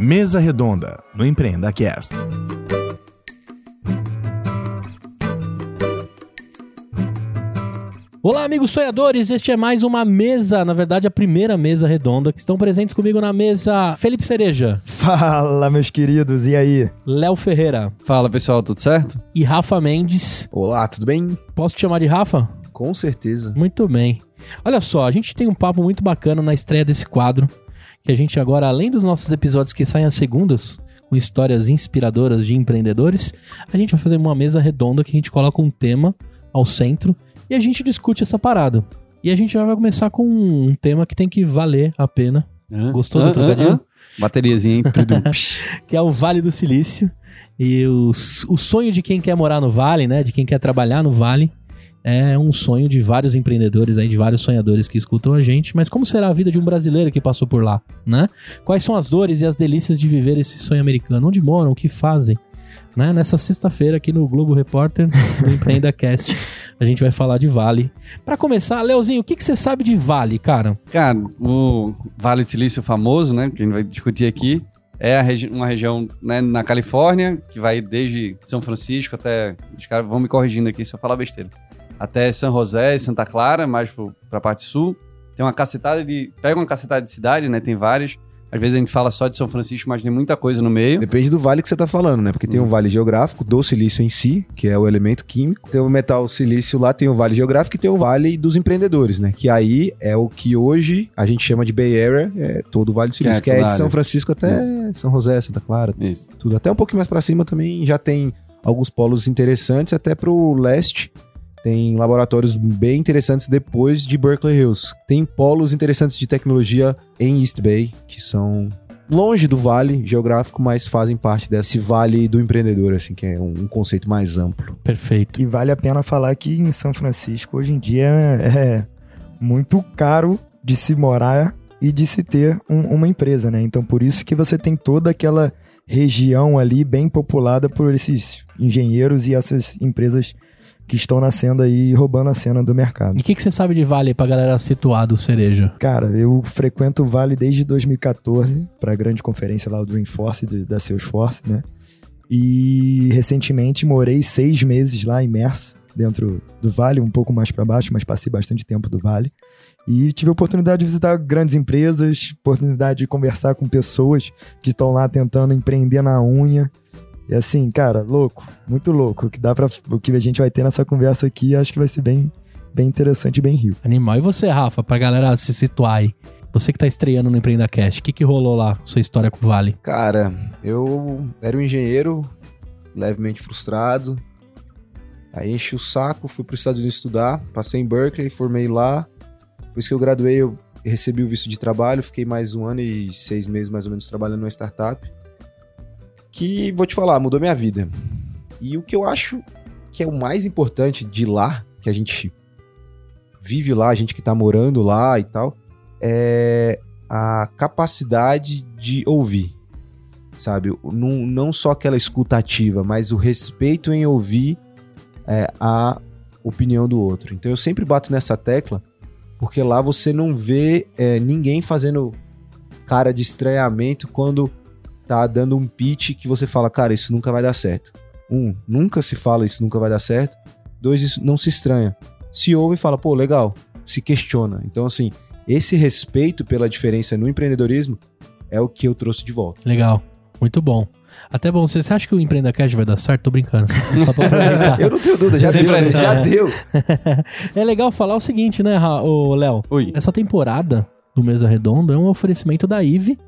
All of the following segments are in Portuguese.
Mesa Redonda, no Empreenda Cast. Olá, amigos sonhadores. Este é mais uma mesa, na verdade, a primeira mesa redonda. Que estão presentes comigo na mesa Felipe Cereja, Fala, meus queridos, e aí? Léo Ferreira Fala pessoal, tudo certo? e Rafa Mendes. Olá, tudo bem? Posso te chamar de Rafa? Com certeza. Muito bem. Olha só, a gente tem um papo muito bacana na estreia desse quadro. Que a gente agora, além dos nossos episódios que saem às segundas, com histórias inspiradoras de empreendedores, a gente vai fazer uma mesa redonda que a gente coloca um tema ao centro e a gente discute essa parada. E a gente já vai começar com um tema que tem que valer a pena, Gostou do trocadilho? Bateriazinha, hein? Tudo. que é o Vale do Silício. E o, o sonho de quem quer morar no Vale, né? De quem quer trabalhar no Vale. É um sonho de vários empreendedores aí, de vários sonhadores que escutam a gente. Mas como será a vida de um brasileiro que passou por lá, né? Quais são as dores e as delícias de viver esse sonho americano? Onde moram? O que fazem? Né? Nessa sexta-feira aqui no Globo Repórter, no Empreenda Cast, a gente vai falar de Vale. Pra começar, Leozinho, o que, que você sabe de Vale, cara? Cara, o Vale Silício famoso, né? Que a gente vai discutir aqui. É regi- uma região né, na Califórnia, que vai desde São Francisco até. Os caras vão me corrigindo aqui se eu falar besteira. Até São José e Santa Clara, mais pro, pra parte sul. Tem uma cacetada de. Pega uma cacetada de cidade, né? Tem várias. Às vezes a gente fala só de São Francisco, mas tem muita coisa no meio. Depende do vale que você tá falando, né? Porque tem um vale geográfico do silício em si, que é o elemento químico. Tem o metal silício lá, tem o vale geográfico e tem o vale dos empreendedores, né? Que aí é o que hoje a gente chama de Bay Area, é todo o vale do silício, Que que é é, toda de a São. Francisco até São José, Santa Clara, Isso. tudo. Até um pouquinho mais pra cima também já tem alguns polos interessantes, até pro leste. Tem laboratórios bem interessantes depois de Berkeley Hills. Tem polos interessantes de tecnologia em East Bay, que são longe do vale geográfico, mas fazem parte desse vale do empreendedor, assim, que é um, conceito mais amplo. Perfeito. E vale a pena falar que em São Francisco, hoje em dia, é muito caro de se morar e de se ter um- uma empresa, né? Então, por isso que você tem toda aquela região ali bem populada por esses engenheiros e essas empresas que estão nascendo aí e roubando a cena do mercado. E o que, que você sabe de Vale pra galera situar do Cereja? Cara, eu frequento o Vale desde 2014 para a grande conferência lá do Dreamforce de- da Salesforce, né? E recentemente morei seis meses lá imerso dentro do Vale, um pouco mais para baixo, mas passei bastante tempo do Vale. E tive a oportunidade de visitar grandes empresas, oportunidade de conversar com pessoas que estão lá tentando empreender na unha. E assim, cara, louco, muito louco. O que dá para o que a gente vai ter nessa conversa aqui, acho que vai ser bem, bem interessante e bem rico. Animal. E você, Rafa, pra galera se situar aí? Você que tá estreando no Empreenda Cast, o que, que rolou lá, sua história com o Vale? Cara, eu era um engenheiro levemente frustrado. Aí enchi o saco, fui para os Estados Unidos estudar, passei em Berkeley, formei lá. Depois que eu graduei, eu recebi o visto de trabalho, fiquei mais um ano e seis meses mais ou menos trabalhando numa startup. Que, vou te falar, mudou minha vida. E o que eu acho que é o mais importante de lá, que a gente vive lá, a gente que tá morando lá e tal, é a capacidade de ouvir sabe? Não, não só aquela escuta ativa, mas o respeito em ouvir é, a opinião do outro. Então eu sempre bato nessa tecla, porque lá você não vê é, ninguém fazendo cara de estranhamento quando tá dando um pitch que você fala, cara, isso nunca vai dar certo. Um, nunca se fala isso nunca vai dar certo. Dois, isso não se estranha. Se ouve e fala, pô, legal, se questiona. Então, assim, esse respeito pela diferença no empreendedorismo é o que eu trouxe de volta. Legal. Muito bom. Até bom, você, você acha que o Empreenda Cast vai dar certo? Tô brincando. Só pra aproveitar. Eu não tenho dúvida, já Sem deu, né? pressão, já né? deu. é legal falar o seguinte, né, Léo? Oi. Essa temporada do Mesa Redonda é um oferecimento da IVE,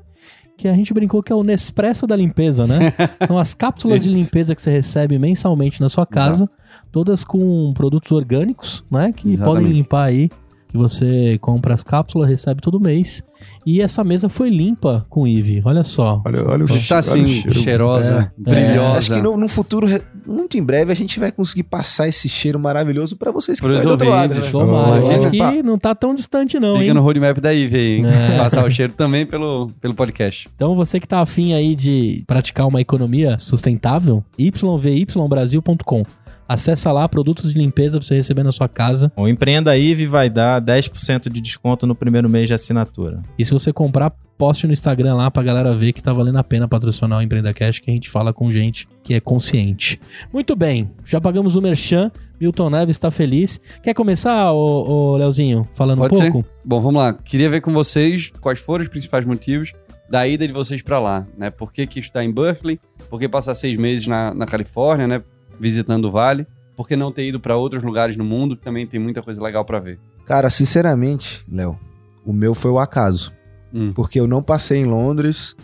que a gente brincou que é o Nespresso da limpeza, né? São as cápsulas de limpeza que você recebe mensalmente na sua casa, todas com produtos orgânicos, né? Que Exatamente. podem limpar aí, que você compra as cápsulas, recebe todo mês. E essa mesa foi limpa com IVE, olha só. Olha, olha o Está che- olha o assim, cheiro. cheirosa, É. brilhosa. Acho que no, no futuro, muito em breve, a gente vai conseguir passar esse cheiro maravilhoso pra vocês que estão do outro lado. ouvintes. Né? Tomara, Oh, gente opa. que não tá tão distante não, Fica hein? no roadmap da Ive aí, hein? É. Passar o cheiro também pelo, pelo podcast. Então você que tá afim aí de praticar uma economia sustentável, yvybrasil.com. Acessa lá, produtos de limpeza pra você receber na sua casa. O Empreenda IVE vai dar 10% de desconto no primeiro mês de assinatura. E se você comprar, poste no Instagram lá pra galera ver que tá valendo a pena patrocinar o Empreenda Cash, que a gente fala com gente que é consciente. Muito bem, já pagamos o Merchan, Milton Neves tá feliz. Quer começar, ô, ô Leozinho, falando Pode um ser. pouco? Bom, vamos lá. Queria ver com vocês quais foram os principais motivos da ida de vocês pra lá, né? Por que, que estudar em Berkeley? Por que passar seis meses na, na Califórnia, né? Visitando o Vale? Por que não ter ido pra outros lugares no mundo que também tem muita coisa legal pra ver? Cara, sinceramente, Léo, o meu foi o acaso. Hum. Porque eu não passei em Londres,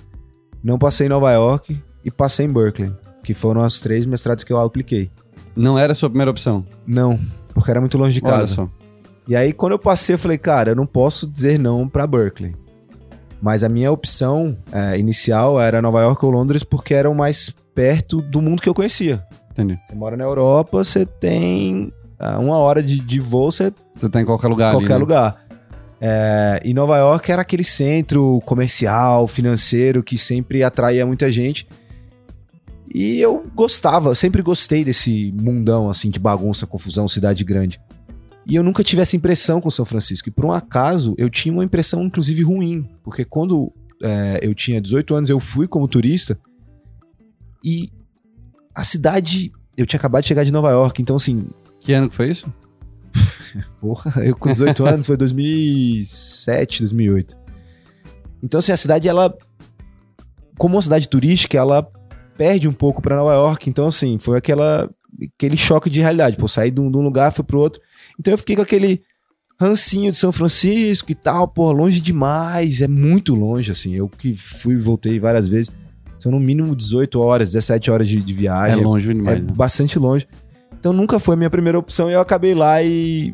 não passei em Nova York e passei em Berkeley. Que foram as três mestrados que eu apliquei. Não era a sua primeira opção. Não, porque era muito longe de casa. E aí, quando eu passei, eu falei, cara, eu não posso dizer não pra Berkeley. Mas a minha opção é, inicial era Nova York ou Londres porque eram mais perto do mundo que eu conhecia. Entendi. Você mora na Europa, você tem ah, uma hora de, de voo, você Você tá em qualquer lugar qualquer ali, né? lugar. É, e Nova York era aquele centro comercial, financeiro que sempre atraía muita gente. E eu gostava, eu sempre gostei desse mundão assim de bagunça, confusão, cidade grande. E eu nunca tive essa impressão com São Francisco. E por um acaso, eu tinha uma impressão inclusive ruim, porque quando é, eu tinha 18 anos, eu fui como turista e a cidade, eu tinha acabado de chegar de Nova York, então assim, Que ano que foi isso? Porra, eu com 18 anos, foi 2007, 2008. Então, assim, a cidade, ela, como uma cidade turística, ela perde um pouco pra Nova York. Então, assim, foi aquela, aquele choque de realidade. Pô, saí de um, de um lugar, fui pro outro. Então, eu fiquei com aquele rancinho de São Francisco e tal, pô, longe demais, é muito longe, assim. Eu que fui e voltei várias vezes. São no mínimo 18 horas, 17 horas de, de É viagem. longe É demais, né? bastante longe. Então nunca foi a minha primeira opção e eu acabei lá e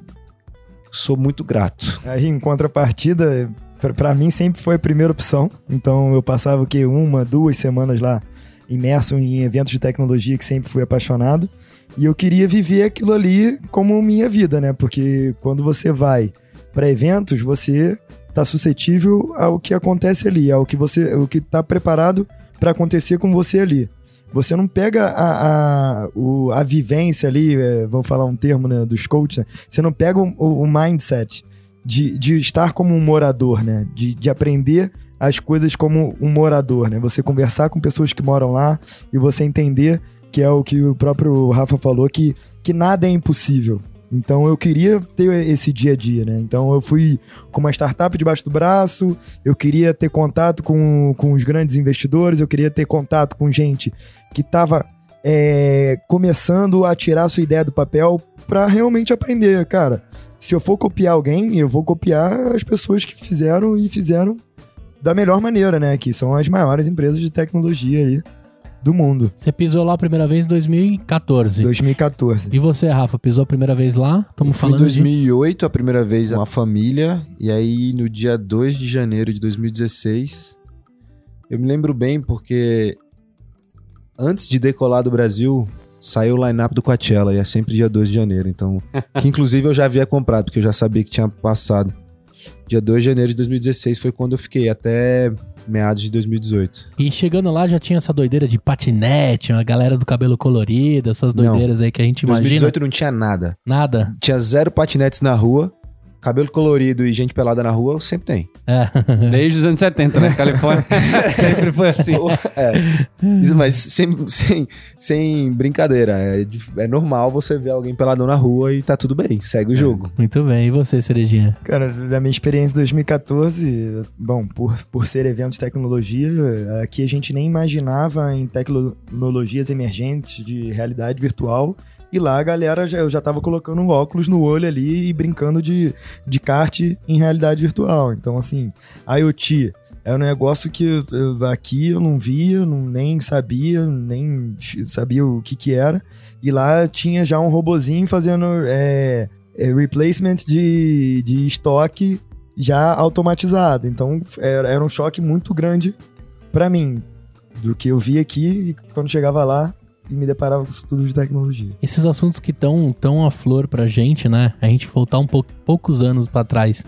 sou muito grato. Aí, em contrapartida, pra- pra mim sempre foi a primeira opção. Então, eu passava o quê? Uma, duas semanas lá imerso em eventos de tecnologia que sempre fui apaixonado. E eu queria viver aquilo ali como minha vida, né? Porque quando você vai para eventos, você tá suscetível ao que acontece ali, ao que você, o que tá preparado para acontecer com você ali. Você não pega a, a, o- a vivência ali, é, vamos falar um termo né, dos coaches, né? você não pega o- o mindset de, de estar como um morador, né? De, de aprender as coisas como um morador, né? Você conversar com pessoas que moram lá e você entender que é o que o próprio Rafa falou, que, que nada é impossível. Então eu queria ter esse dia a dia, né? Então eu fui com uma startup debaixo do braço, eu queria ter contato com, com os grandes investidores, eu queria ter contato com gente que estava começando a tirar sua ideia do papel para realmente aprender, cara. Se eu for copiar alguém, eu vou copiar as pessoas que fizeram e fizeram da melhor maneira, né? Que são as maiores empresas de tecnologia aí do mundo. Você pisou lá a primeira vez em 2014. 2014. E você, Rafa, pisou a primeira vez lá? Estamos Fui em falando de... 2008 a primeira vez com a família e aí no dia 2 de janeiro de 2016 eu me lembro bem porque antes de decolar do Brasil saiu o line-up do Coachella e é sempre dia 2 de janeiro, então que inclusive eu já havia comprado porque eu já sabia que tinha passado. Dia 2 de janeiro de 2016 foi quando eu fiquei até meados de 2018. E chegando lá já tinha essa doideira de patinete, uma galera do cabelo colorido, essas Não. doideiras aí que a gente Em imagina. 2018 não tinha nada. Nada. Tinha zero patinetes na rua, cabelo colorido e gente pelada na rua, sempre tem. É. Desde os anos 70, né? Califórnia sempre foi assim. É. Isso, Mas sem, sem, sem brincadeira. É, é normal você ver alguém peladão na rua e tá tudo bem, segue o jogo. Muito bem. E você, Cerejinha? Cara, da minha experiência em 2014, bom, por, por ser evento de tecnologia, aqui a gente nem imaginava em tecnologias emergentes de realidade virtual. E lá a galera, já, eu já tava colocando um óculos no olho ali e brincando de, de kart em realidade virtual. Então, assim, IoT é um negócio que eu- aqui eu não via, não, nem sabia, nem sabia o que que era. E lá tinha já um robozinho fazendo é, é, replacement de, de estoque já automatizado. Então era, era um choque muito grande pra mim do que eu vi aqui e quando chegava lá me deparava com isso tudo de tecnologia. Esses assuntos que estão tão à flor pra gente, né? A gente voltar um pouco, poucos anos pra trás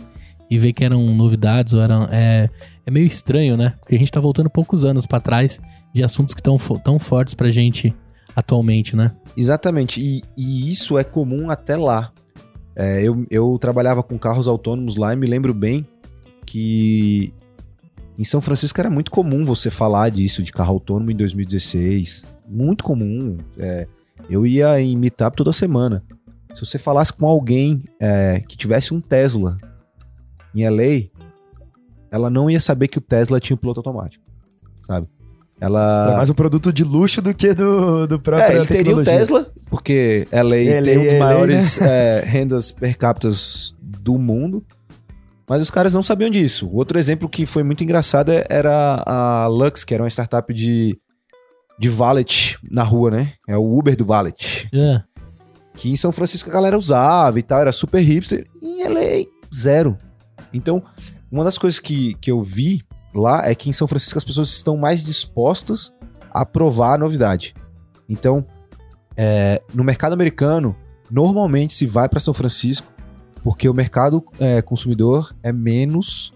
e ver que eram novidades ou eram. É, é meio estranho, né? Porque a gente tá voltando poucos anos pra trás de assuntos que estão tão fortes pra gente atualmente, né? Exatamente, e, e isso é comum até lá. É, eu, eu trabalhava com carros autônomos lá e me lembro bem que em São Francisco era muito comum você falar disso, de carro autônomo em 2016. Muito comum. É, eu ia em meetup toda semana. Se você falasse com alguém é, que tivesse um Tesla em LA, ela não ia saber que o Tesla tinha um piloto automático, sabe? Ela... É mais um produto de luxo do que do, do próprio É, ele teria o Tesla, porque LA, LA, tem um dos LA, maiores é, rendas per capita do mundo. Mas os caras não sabiam disso. Outro exemplo que foi muito engraçado é- era a Lux, que era uma startup de, de valet na rua, né? É o Uber do valet. É. Que em São Francisco a galera usava e tal, era super hipster. Em LA, zero. Então, uma das coisas que, que eu vi lá é que em São Francisco as pessoas estão mais dispostas a provar a novidade. Então, é, no mercado americano, normalmente se vai para São Francisco porque o mercado é, consumidor é menos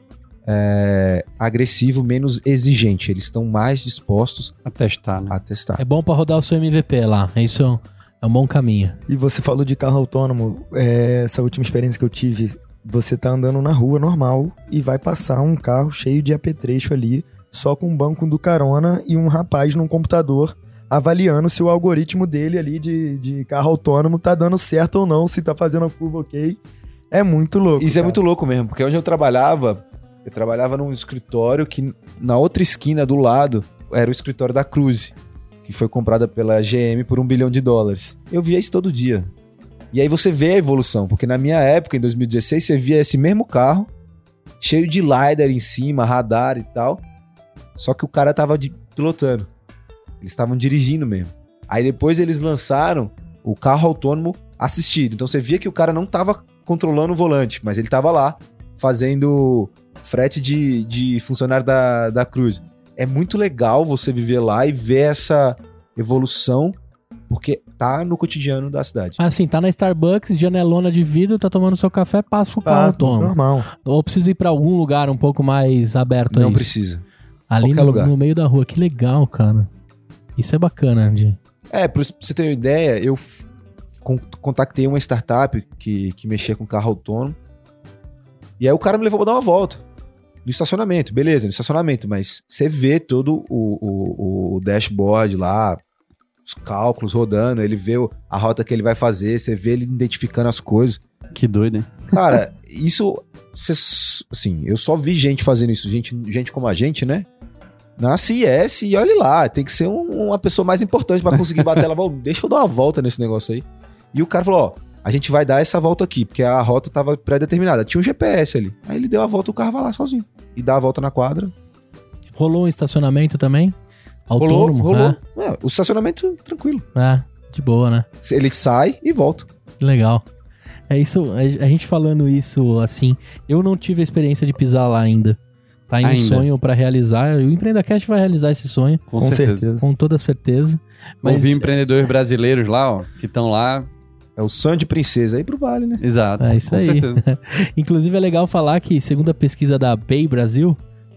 é, agressivo, menos exigente. Eles estão mais dispostos A testar, né? a testar. É bom pra rodar o seu MVP lá. É Isso é um bom caminho. E você falou de carro autônomo. é, essa última experiência que eu tive, você tá andando na rua normal e vai passar um carro cheio de apetrecho ali, só com um banco do carona e um rapaz num computador avaliando se o algoritmo dele ali de, de carro autônomo tá dando certo ou não, se tá fazendo a curva ok. É muito louco. Isso é cara. muito louco mesmo, porque onde eu trabalhava, eu trabalhava num escritório que na outra esquina do lado era o escritório da Cruze, que foi comprada pela GM por um bilhão de dólares. Eu via isso todo dia. E aí você vê a evolução, porque na minha época, em 2016, você via esse mesmo carro, cheio de LiDAR em cima, radar e tal, só que o cara tava de- pilotando. Eles estavam dirigindo mesmo. Aí depois eles lançaram o carro autônomo assistido. Então você via que o cara não tava controlando o volante, mas ele tava lá fazendo frete de, de funcionário da, da Cruz. É muito legal você viver lá e ver essa evolução, porque tá no cotidiano da cidade. Assim, tá na Starbucks, janelona de vidro, tá tomando seu café, passa o carro autônomo. normal. Ou precisa ir pra algum lugar um pouco mais aberto Não precisa. Ali qualquer no, lugar. no meio da rua. Que legal, cara. Isso é bacana, de É, pra você ter uma ideia, eu f- con- contactei uma startup que, que mexia com carro autônomo. E aí o cara me levou pra dar uma volta. No estacionamento, beleza, no estacionamento, mas você vê todo o, o, o dashboard lá, os cálculos rodando, ele vê a rota que ele vai fazer, você vê ele identificando as coisas. Que doido, hein? Cara, isso. cê assim, eu só vi gente fazendo isso, gente, gente como a gente, né? Na CIS e olhe lá, tem que ser um- uma pessoa mais importante pra conseguir bater ela. Deixa eu dar uma volta nesse negócio aí. E o cara falou: ó, a gente vai dar essa volta aqui, porque a rota tava pré-determinada. Tinha um GPS ali. Aí ele deu a volta, o carro vai lá sozinho. E dá a volta na quadra. Rolou um estacionamento também? Rolou, Autônomo? rolou. É, o estacionamento tranquilo. É, é, de boa, né? Ele sai e volta. Que legal. É isso, a gente falando isso assim, eu não tive a experiência de pisar lá ainda. Tá em um Ainda. sonho pra realizar. O Empreendacast vai realizar esse sonho, Com, Com certeza. certeza. com toda certeza. Mas Ouvi empreendedores brasileiros lá, ó, que estão lá. É o sonho de princesa aí pro vale, né? Exato. É isso com aí. certeza. Inclusive é legal falar que, segundo a pesquisa da Bay Brasil,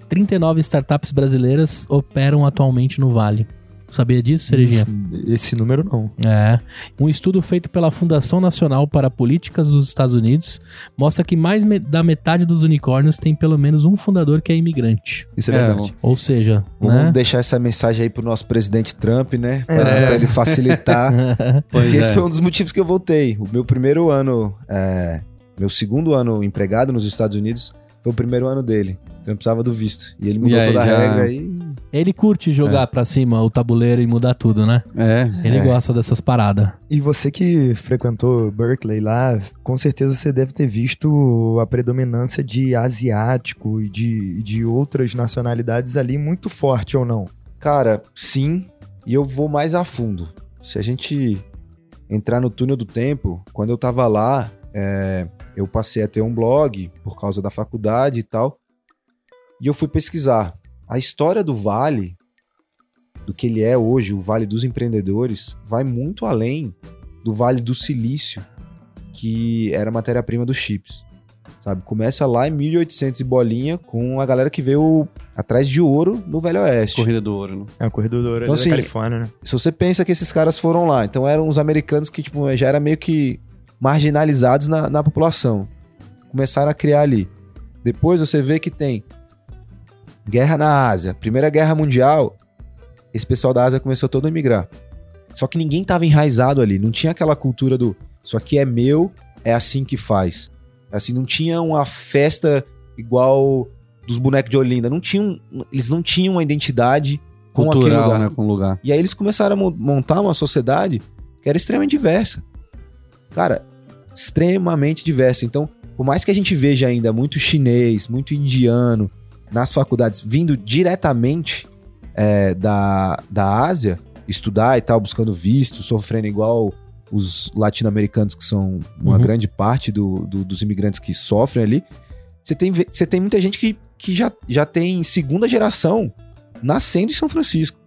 39 startups brasileiras operam atualmente no Vale. Sabia disso, Cerejinha? Esse, esse número não. É. Um estudo feito pela Fundação Nacional para Políticas dos Estados Unidos mostra que mais me- da metade dos unicórnios tem pelo menos um fundador que é imigrante. Isso é, É, verdade. Ou seja, Vamos né? deixar essa mensagem aí pro nosso presidente Trump, né? Pra, É. pra ele facilitar. Porque esse é. foi um dos motivos que eu voltei. O meu primeiro ano, é, meu segundo ano empregado nos Estados Unidos, foi o primeiro ano dele. Então eu precisava do visto. E ele mudou E aí, toda a já- regra aí. Ele curte jogar pra cima o tabuleiro e mudar tudo, né? É. Ele É. gosta dessas paradas. E você que frequentou Berkeley lá, com certeza você deve ter visto a predominância de asiático e de, de outras nacionalidades ali muito forte ou não? Cara, sim. E eu vou mais a fundo. Se a gente entrar no túnel do tempo, quando eu tava lá, é, eu passei a ter um blog por causa da faculdade e tal. E eu fui pesquisar. A história do Vale, do que ele é hoje, o Vale dos Empreendedores, vai muito além do Vale do Silício, que era a matéria-prima dos chips. Sabe? Começa lá em 1800 e bolinha com a galera que veio atrás de ouro no Velho Oeste. Corrida do ouro, né? É o corredor do ouro Então, da assim, Califórnia, né? Se você pensa que esses caras foram lá, então eram os americanos que tipo, já eram meio que marginalizados na, na população. Começaram a criar ali. Depois você vê que tem guerra na Ásia, Primeira Guerra Mundial, esse pessoal da Ásia começou todo a emigrar. Só que ninguém tava enraizado ali, não tinha aquela cultura do isso aqui é meu, é assim que faz. Assim, não tinha uma festa igual dos bonecos de Olinda, não tinham, eles não tinham uma identidade com Cultural, lugar. né? Com lugar. E aí eles começaram a mo- montar uma sociedade que era extremamente diversa. Cara, extremamente diversa. Então, por mais que a gente veja ainda muito chinês, muito indiano nas faculdades vindo diretamente é, da, da Ásia, estudar e tal, buscando visto, sofrendo igual os latino-americanos, que são uma Uhum. grande parte do- do- dos imigrantes que sofrem ali, você tem, você tem muita gente que, que já, já tem segunda geração nascendo em São Francisco.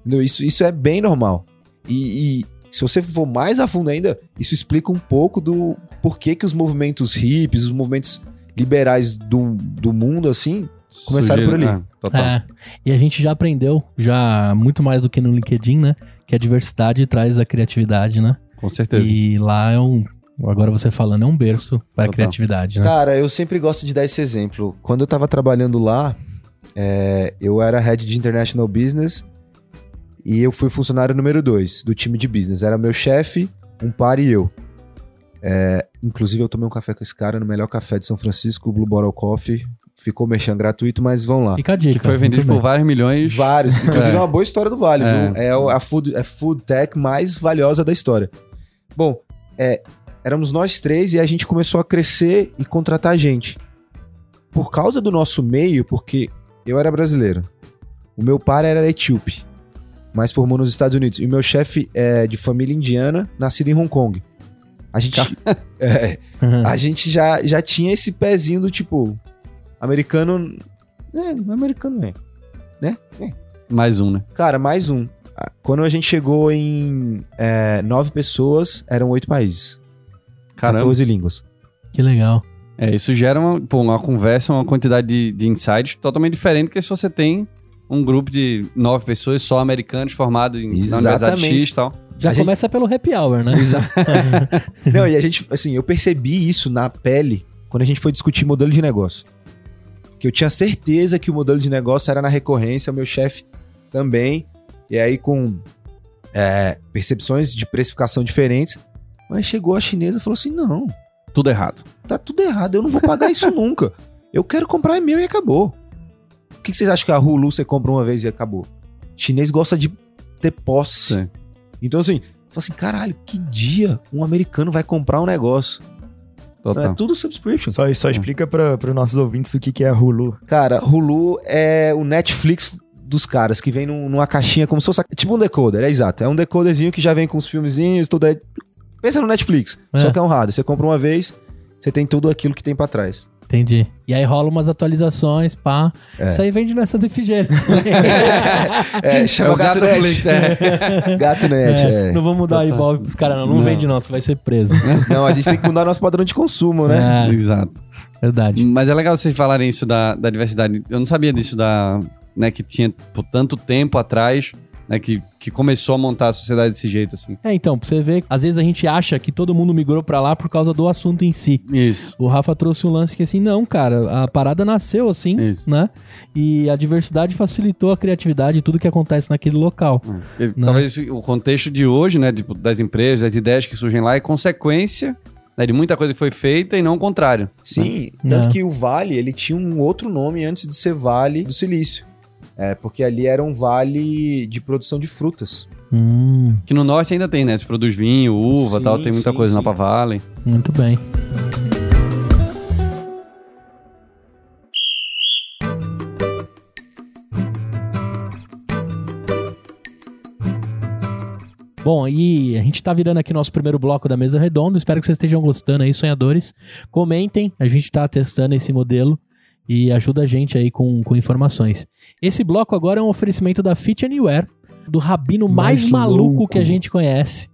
Entendeu? Isso, isso é bem normal. E, e se você for mais a fundo ainda, isso explica um pouco do porquê que os movimentos hippies, os movimentos liberais do, do mundo, assim, Começaram por ali. É, total. É. E a gente já aprendeu, já muito mais do que no LinkedIn, né? Que a diversidade traz a criatividade, né? Com certeza. E lá é um. Agora você falando, é um berço para a Total. criatividade, né? Cara, eu sempre gosto de dar esse exemplo. Quando eu tava trabalhando lá, é, eu era head de International Business e eu fui funcionário número dois do time de business. Era meu chefe, um par e eu. É, inclusive, eu tomei um café com esse cara no melhor café de São Francisco, o Blue Bottle Coffee. Ficou mexendo gratuito, mas vão lá. Fica a dica. Que foi vendido por vários milhões. Vários. Inclusive, é uma boa história do Vale, É. viu? É o- a food, a food tech mais valiosa da história. Bom, é, éramos nós três e a gente começou a crescer e contratar gente. Por causa do nosso meio, porque eu era brasileiro. O meu pai era etíope, mas formou nos Estados Unidos. E o meu chefe é de família indiana, nascido em Hong Kong. A gente, é, a gente já, já tinha esse pezinho do tipo, americano. É, americano é. Né? É. Mais um, né? Cara, mais um. Quando a gente chegou em é, nove pessoas, eram oito países. Caramba. 14 línguas. Que legal. É, isso gera uma, pô, uma conversa, uma quantidade de, de insights totalmente diferente que se você tem um grupo de nove pessoas só americanos formados em, na Universidade. X e tal. Já A gente- começa pelo happy hour, né? Não, e a gente, assim, eu percebi isso na pele quando a gente foi discutir modelo de negócio. Que eu tinha certeza que o modelo de negócio era na recorrência, o meu chefe também. E aí, com é, percepções de precificação diferentes. Mas chegou a chinesa e falou assim: não, Tudo errado. tá tudo errado, eu não vou pagar isso nunca. Eu quero comprar é meu e acabou. O que que vocês acham que a Hulu você compra uma vez e acabou? Chinês gosta de ter posse. Sim. Então, assim, fala assim, caralho, que dia um americano vai comprar um negócio? Então, Total. é tudo subscription. Só, só explica para os nossos ouvintes o que, que é Hulu. Cara, Hulu é o Netflix dos caras, que vem num- numa caixinha como se fosse tipo um decoder, é exato. É um decoderzinho que já vem com os filmezinhos, tudo é... Pensa no Netflix, É. só que é honrado. Você compra uma vez, você tem tudo aquilo que tem pra trás. Entendi. E aí rola umas atualizações, pá. É. Isso aí vende nessa refrigério. É, chama É o Gato, Gato Net. É. Gato Net, é. Não vamos mudar o Ibope pros caras, não. Não, Não. vende, não. Você vai ser preso. Não, a gente tem que mudar nosso padrão de consumo, né? É, Exato. verdade. Mas é legal vocês falarem isso da, da diversidade. Eu não sabia disso da. Né, que tinha por tanto tempo atrás, né? Que, que começou a montar a sociedade desse jeito, assim. É, então, pra você ver, às vezes a gente acha que todo mundo migrou pra lá por causa do assunto em si. Isso. O Rafa trouxe um lance que assim, não, cara, a parada nasceu assim, Isso. né? E a diversidade facilitou a criatividade e tudo que acontece naquele local. E Não. Talvez o contexto de hoje, né? Tipo, das empresas, das ideias que surgem lá é consequência né, de muita coisa que foi feita e não o contrário. Sim, É. tanto que o Vale, ele tinha um outro nome antes de ser Vale do Silício. É, porque ali era um vale de produção de frutas. Hum, Que no norte ainda tem, né? Se produz vinho, uva Sim, tal, tem muita sim, coisa sim. na Pavale. muito bem. Bom, e a gente tá virando aqui nosso primeiro bloco da mesa redonda. Espero que vocês estejam gostando aí, sonhadores. Comentem, a gente tá testando esse modelo e ajuda a gente aí com, com informações. Esse bloco agora é um oferecimento da Fit Anywhere, do rabino mais, Mais maluco louco. que a gente conhece,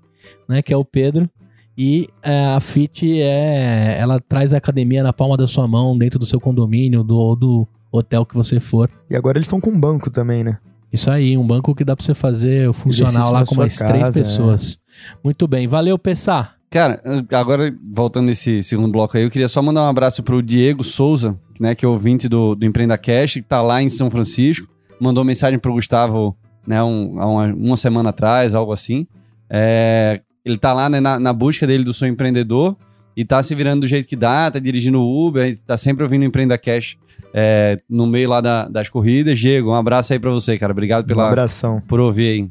né? Que é o Pedro. E é, a Fit é. Ela traz a academia na palma da sua mão, dentro do seu condomínio, do, do hotel que você for. E agora eles estão com um banco também, né? Isso aí, um banco que dá pra você fazer funcional Exercício lá com mais casa, três é. pessoas. Muito bem, valeu, Pessá. Cara, agora voltando nesse segundo bloco aí, eu queria só mandar um abraço pro Diego Souza, né, que é ouvinte do, do Empreenda Cash, que tá lá em São Francisco, mandou mensagem pro Gustavo, né, um- uma, uma semana atrás, algo assim. É, ele tá lá né, na, na busca dele do sonho empreendedor e tá se virando do jeito que dá, tá dirigindo o Uber, tá sempre ouvindo o Empreenda Cash é, no meio lá da- das corridas. Diego, um abraço aí pra você, cara. Obrigado Um pela, abração. por ouvir aí.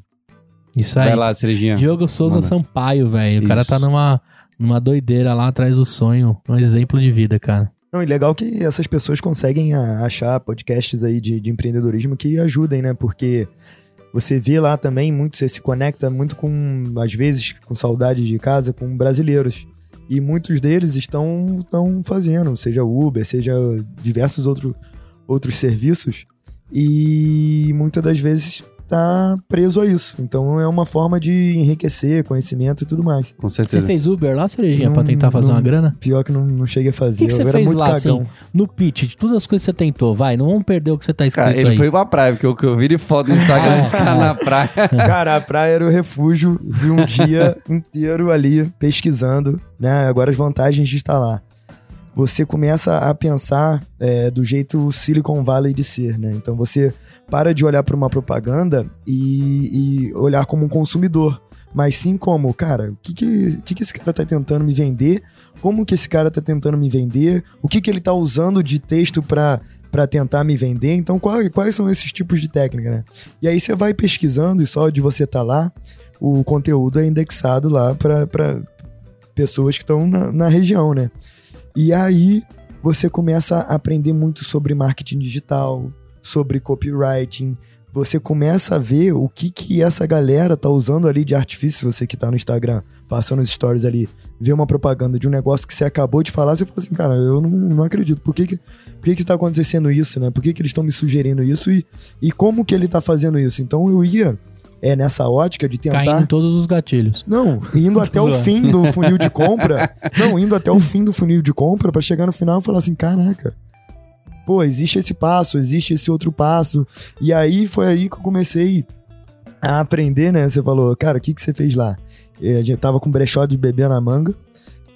Isso aí. Vai lá, Cerejinha. Diogo Souza Manda. Sampaio, velho. O cara tá numa, numa doideira lá atrás do sonho. Um exemplo de vida, cara. Não, e legal que essas pessoas conseguem a- achar podcasts aí de, de empreendedorismo que ajudem, né? Porque você vê lá também muito, você se conecta muito com, às vezes, com saudade de casa, com brasileiros. E muitos deles estão, estão fazendo, seja Uber, seja diversos outro, outros serviços. E muitas das vezes tá preso a isso. Então é uma forma de enriquecer conhecimento e tudo mais. Com Você certeza. fez Uber lá, Cerejinha, pra tentar fazer não- uma grana? Pior que não, não cheguei a fazer. O que, que você eu era fez muito lá, cagão. assim, no pitch, de todas as coisas que você tentou? Vai, não vamos perder o que você tá escrito Cara, ele aí. foi pra praia, porque o que eu vi de foto no Instagram desse cara na praia. Cara, a praia era o refúgio de um dia inteiro ali pesquisando, né? Agora as vantagens de estar lá. Você começa a pensar é, do jeito Silicon Valley de ser, né? Então você para de olhar para uma propaganda e, e olhar como um consumidor, mas sim como, cara, o que que, que que esse cara tá tentando me vender? Como que esse cara tá tentando me vender? O que que ele tá usando de texto para para tentar me vender? Então quais, quais são esses tipos de técnica, né? E aí você vai pesquisando e só de você estar lá, o conteúdo é indexado lá para pessoas que estão na, na região, né? E aí você começa a aprender muito sobre marketing digital, sobre copywriting. Você começa a ver o que, que essa galera tá usando ali de artifício, você que tá no Instagram, passando os stories ali, vê uma propaganda de um negócio que você acabou de falar, você fala assim, cara, eu não, não acredito. Por que que, por que que tá acontecendo isso, né? Por que que eles estão me sugerindo isso e, e como que ele tá fazendo isso? Então eu ia é, nessa ótica de tentar... Caindo em todos os gatilhos. Não, indo até o fim do funil de compra. não, indo até o fim do funil de compra pra chegar no final e falar assim: caraca, pô, existe esse passo, existe esse outro passo. E aí foi aí que eu comecei a aprender, né? Você falou, cara, o que, que você fez lá? A gente tava com brechó de bebê na manga.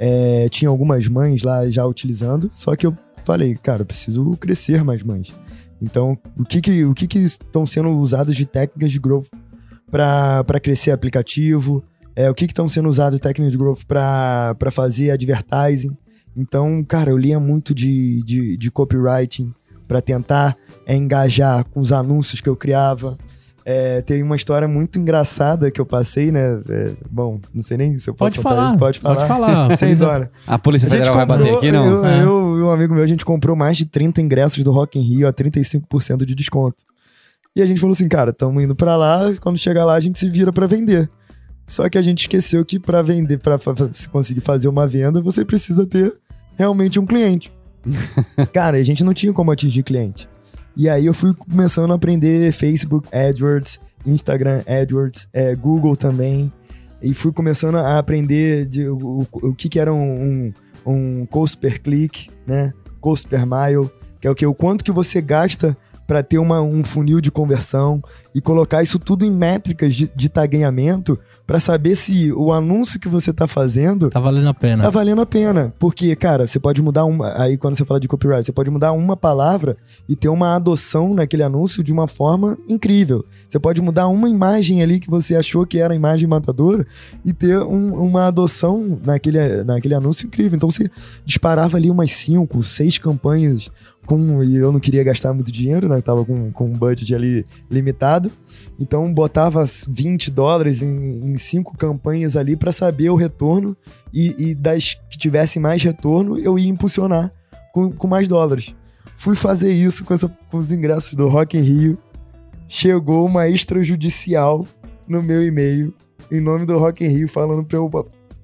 eh, tinha algumas mães lá já utilizando, só que eu falei, cara, eu preciso crescer mais mães. Então, o que que, o que que estão sendo usadas de técnicas de growth para crescer aplicativo? É, o que estão sendo usadas de técnicas de growth para fazer advertising? Então, cara, eu lia muito de, de, de copywriting para tentar é, engajar com os anúncios que eu criava. É, tem uma história muito engraçada que eu passei, né? É, bom, não sei nem se eu posso Pode contar falar. isso. Pode falar. Pode falar. Olham. A Polícia A gente Federal vai bater aqui, não? Eu, É. eu e um amigo meu, a gente comprou mais de 30 ingressos do Rock in Rio a 35% de desconto. E a gente falou assim, cara, estamos indo pra lá, quando chegar lá a gente se vira pra vender. Só que a gente esqueceu que pra vender, fa- se conseguir fazer uma venda, você precisa ter realmente um cliente. cara, a gente não tinha como atingir cliente. E aí eu fui começando a aprender Facebook AdWords, Instagram AdWords, é, Google também. E fui começando a aprender de, o, o, o que, que era um, um, um cost per click, né? Cost per mile, que é o que? O quanto que você gasta para ter uma, um funil de conversão e colocar isso tudo em métricas de, de tagueamento para saber se o anúncio que você tá fazendo Tá valendo a pena. Tá valendo a pena. Porque, cara, você pode mudar uma. Aí, quando você fala de copyright, você pode mudar uma palavra e ter uma adoção naquele anúncio de uma forma incrível. Você pode mudar uma imagem ali que você achou que era a imagem matadora e ter um- uma adoção naquele, naquele anúncio incrível. Então você disparava ali umas cinco, seis campanhas com. E eu não queria gastar muito dinheiro, né? Tava com, com um budget ali limitado. Então botava 20 dólares em, em cinco campanhas ali para saber o retorno e, e das que tivessem mais retorno eu ia impulsionar com, com mais dólares. Fui fazer isso com, essa- com os ingressos do Rock in Rio. Chegou uma extrajudicial no meu e-mail em nome do Rock in Rio falando pra eu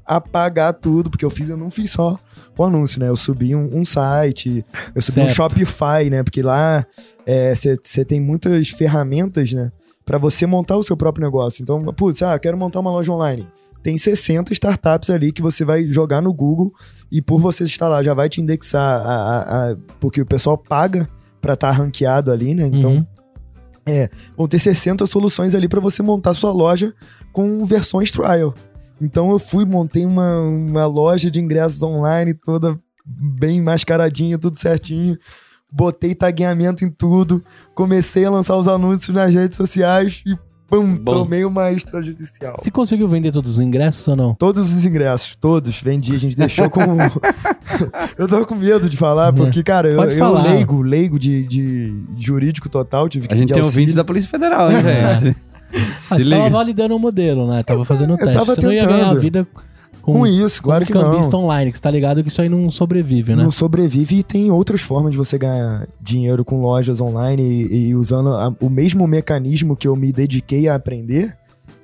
apagar tudo, porque eu fiz, eu não fiz só o anúncio, né? Eu subi um, um site, eu subi um Certo. Shopify, né? Porque lá você tem muitas ferramentas, né? Pra você montar o seu próprio negócio. Então, putz, ah, quero montar uma loja online. tem 60 startups ali que você vai jogar no Google e por você estar lá já vai te indexar, a, a- a- porque o pessoal paga pra estar ranqueado ali, né? Então, Uhum. vão ter 60 soluções ali para você montar sua loja com versões trial. Então eu fui, montei uma, uma loja de ingressos online toda bem mascaradinha, tudo certinho. Botei tagueamento em tudo. Comecei a lançar os anúncios nas redes sociais e pum, Bom. tomei uma extrajudicial. Você conseguiu vender todos os ingressos ou não? Todos os ingressos, todos, vendi. A gente deixou com. eu tava com medo de falar, porque, cara, eu, eu leigo, leigo de, de jurídico total, tive que A gente tem auxílio. ouvintes da Polícia Federal, hein, É. velho? Ah, você tava validando o modelo, né? Tava fazendo o teste. tava você não ia ganhar a vida com, Com isso, claro que não. cambista online, que você tá ligado que isso aí não sobrevive, né? Não sobrevive e tem outras formas de você ganhar dinheiro com lojas online e, e usando a- o mesmo mecanismo que eu me dediquei a aprender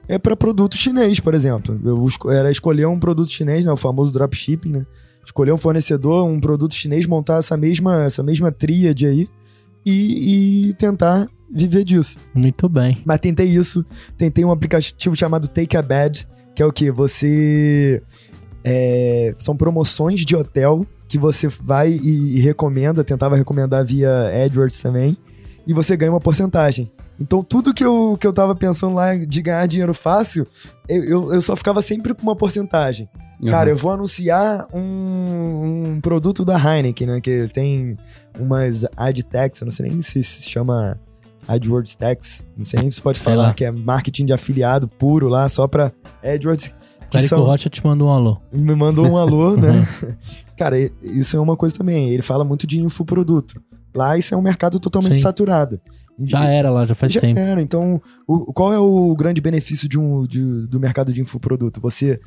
é para produto chinês, por exemplo. Eu era escolher um produto chinês, né, o famoso dropshipping, né? Escolher um fornecedor, um produto chinês, montar essa mesma, essa mesma tríade aí e, e tentar viver disso. Muito bem. Mas tentei isso, tentei um aplicativo chamado Take a Bed, que é o que? Você. é, são promoções de hotel que você vai e, e recomenda, tentava recomendar via AdWords também, e você ganha uma porcentagem. Então tudo que eu, que eu tava pensando lá de ganhar dinheiro fácil, eu, eu, eu só ficava sempre com uma porcentagem. Uhum. Cara, eu vou anunciar um, um produto da Heineken, né? Que tem umas ad tags, eu não sei nem se se chama AdWords tags, não sei nem se pode Sei falar, lá. que é marketing de afiliado puro lá, só pra AdWords. Que Clérico são, Rocha te mandou um alô. me mandou um alô, né? Cara, isso é uma coisa também. Ele fala muito de infoproduto. Lá isso é um mercado totalmente Sim. saturado. Já era lá, já faz Já tempo. era. Então, o- qual é o grande benefício de um, de- do mercado de infoproduto? Você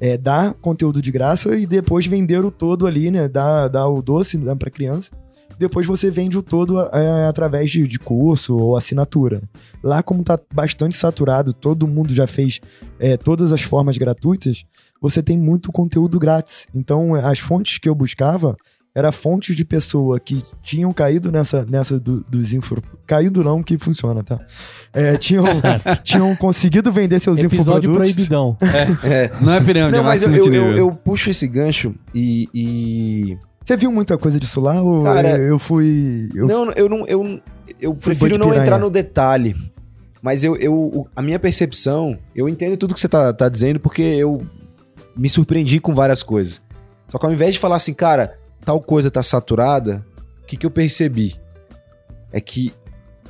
é, dar conteúdo de graça e depois vender o todo ali, né? Dar, dar o doce dá pra criança. Depois você vende o todo é, através de, de curso ou assinatura. Lá, como tá bastante saturado, todo mundo já fez é, todas as formas gratuitas, você tem muito conteúdo grátis. Então, as fontes que eu buscava era fontes de pessoa que tinham caído nessa, nessa do- dos info... Caído não, que funciona, tá? É, tinham, tinham conseguido vender seus Episódio infoprodutos. proibidão. É. Não é pirâmide, Não, é mas eu, eu, eu, eu puxo esse gancho e. e- Você viu muita coisa disso lá? Ou Cara, eu fui... Eu Não, eu não. Eu, eu prefiro não entrar no detalhe. Mas eu, eu, a minha percepção, eu entendo tudo que você tá, tá dizendo, porque eu me surpreendi com várias coisas. Só que ao invés de falar assim, cara, tal coisa tá saturada, o que, que eu percebi? É que,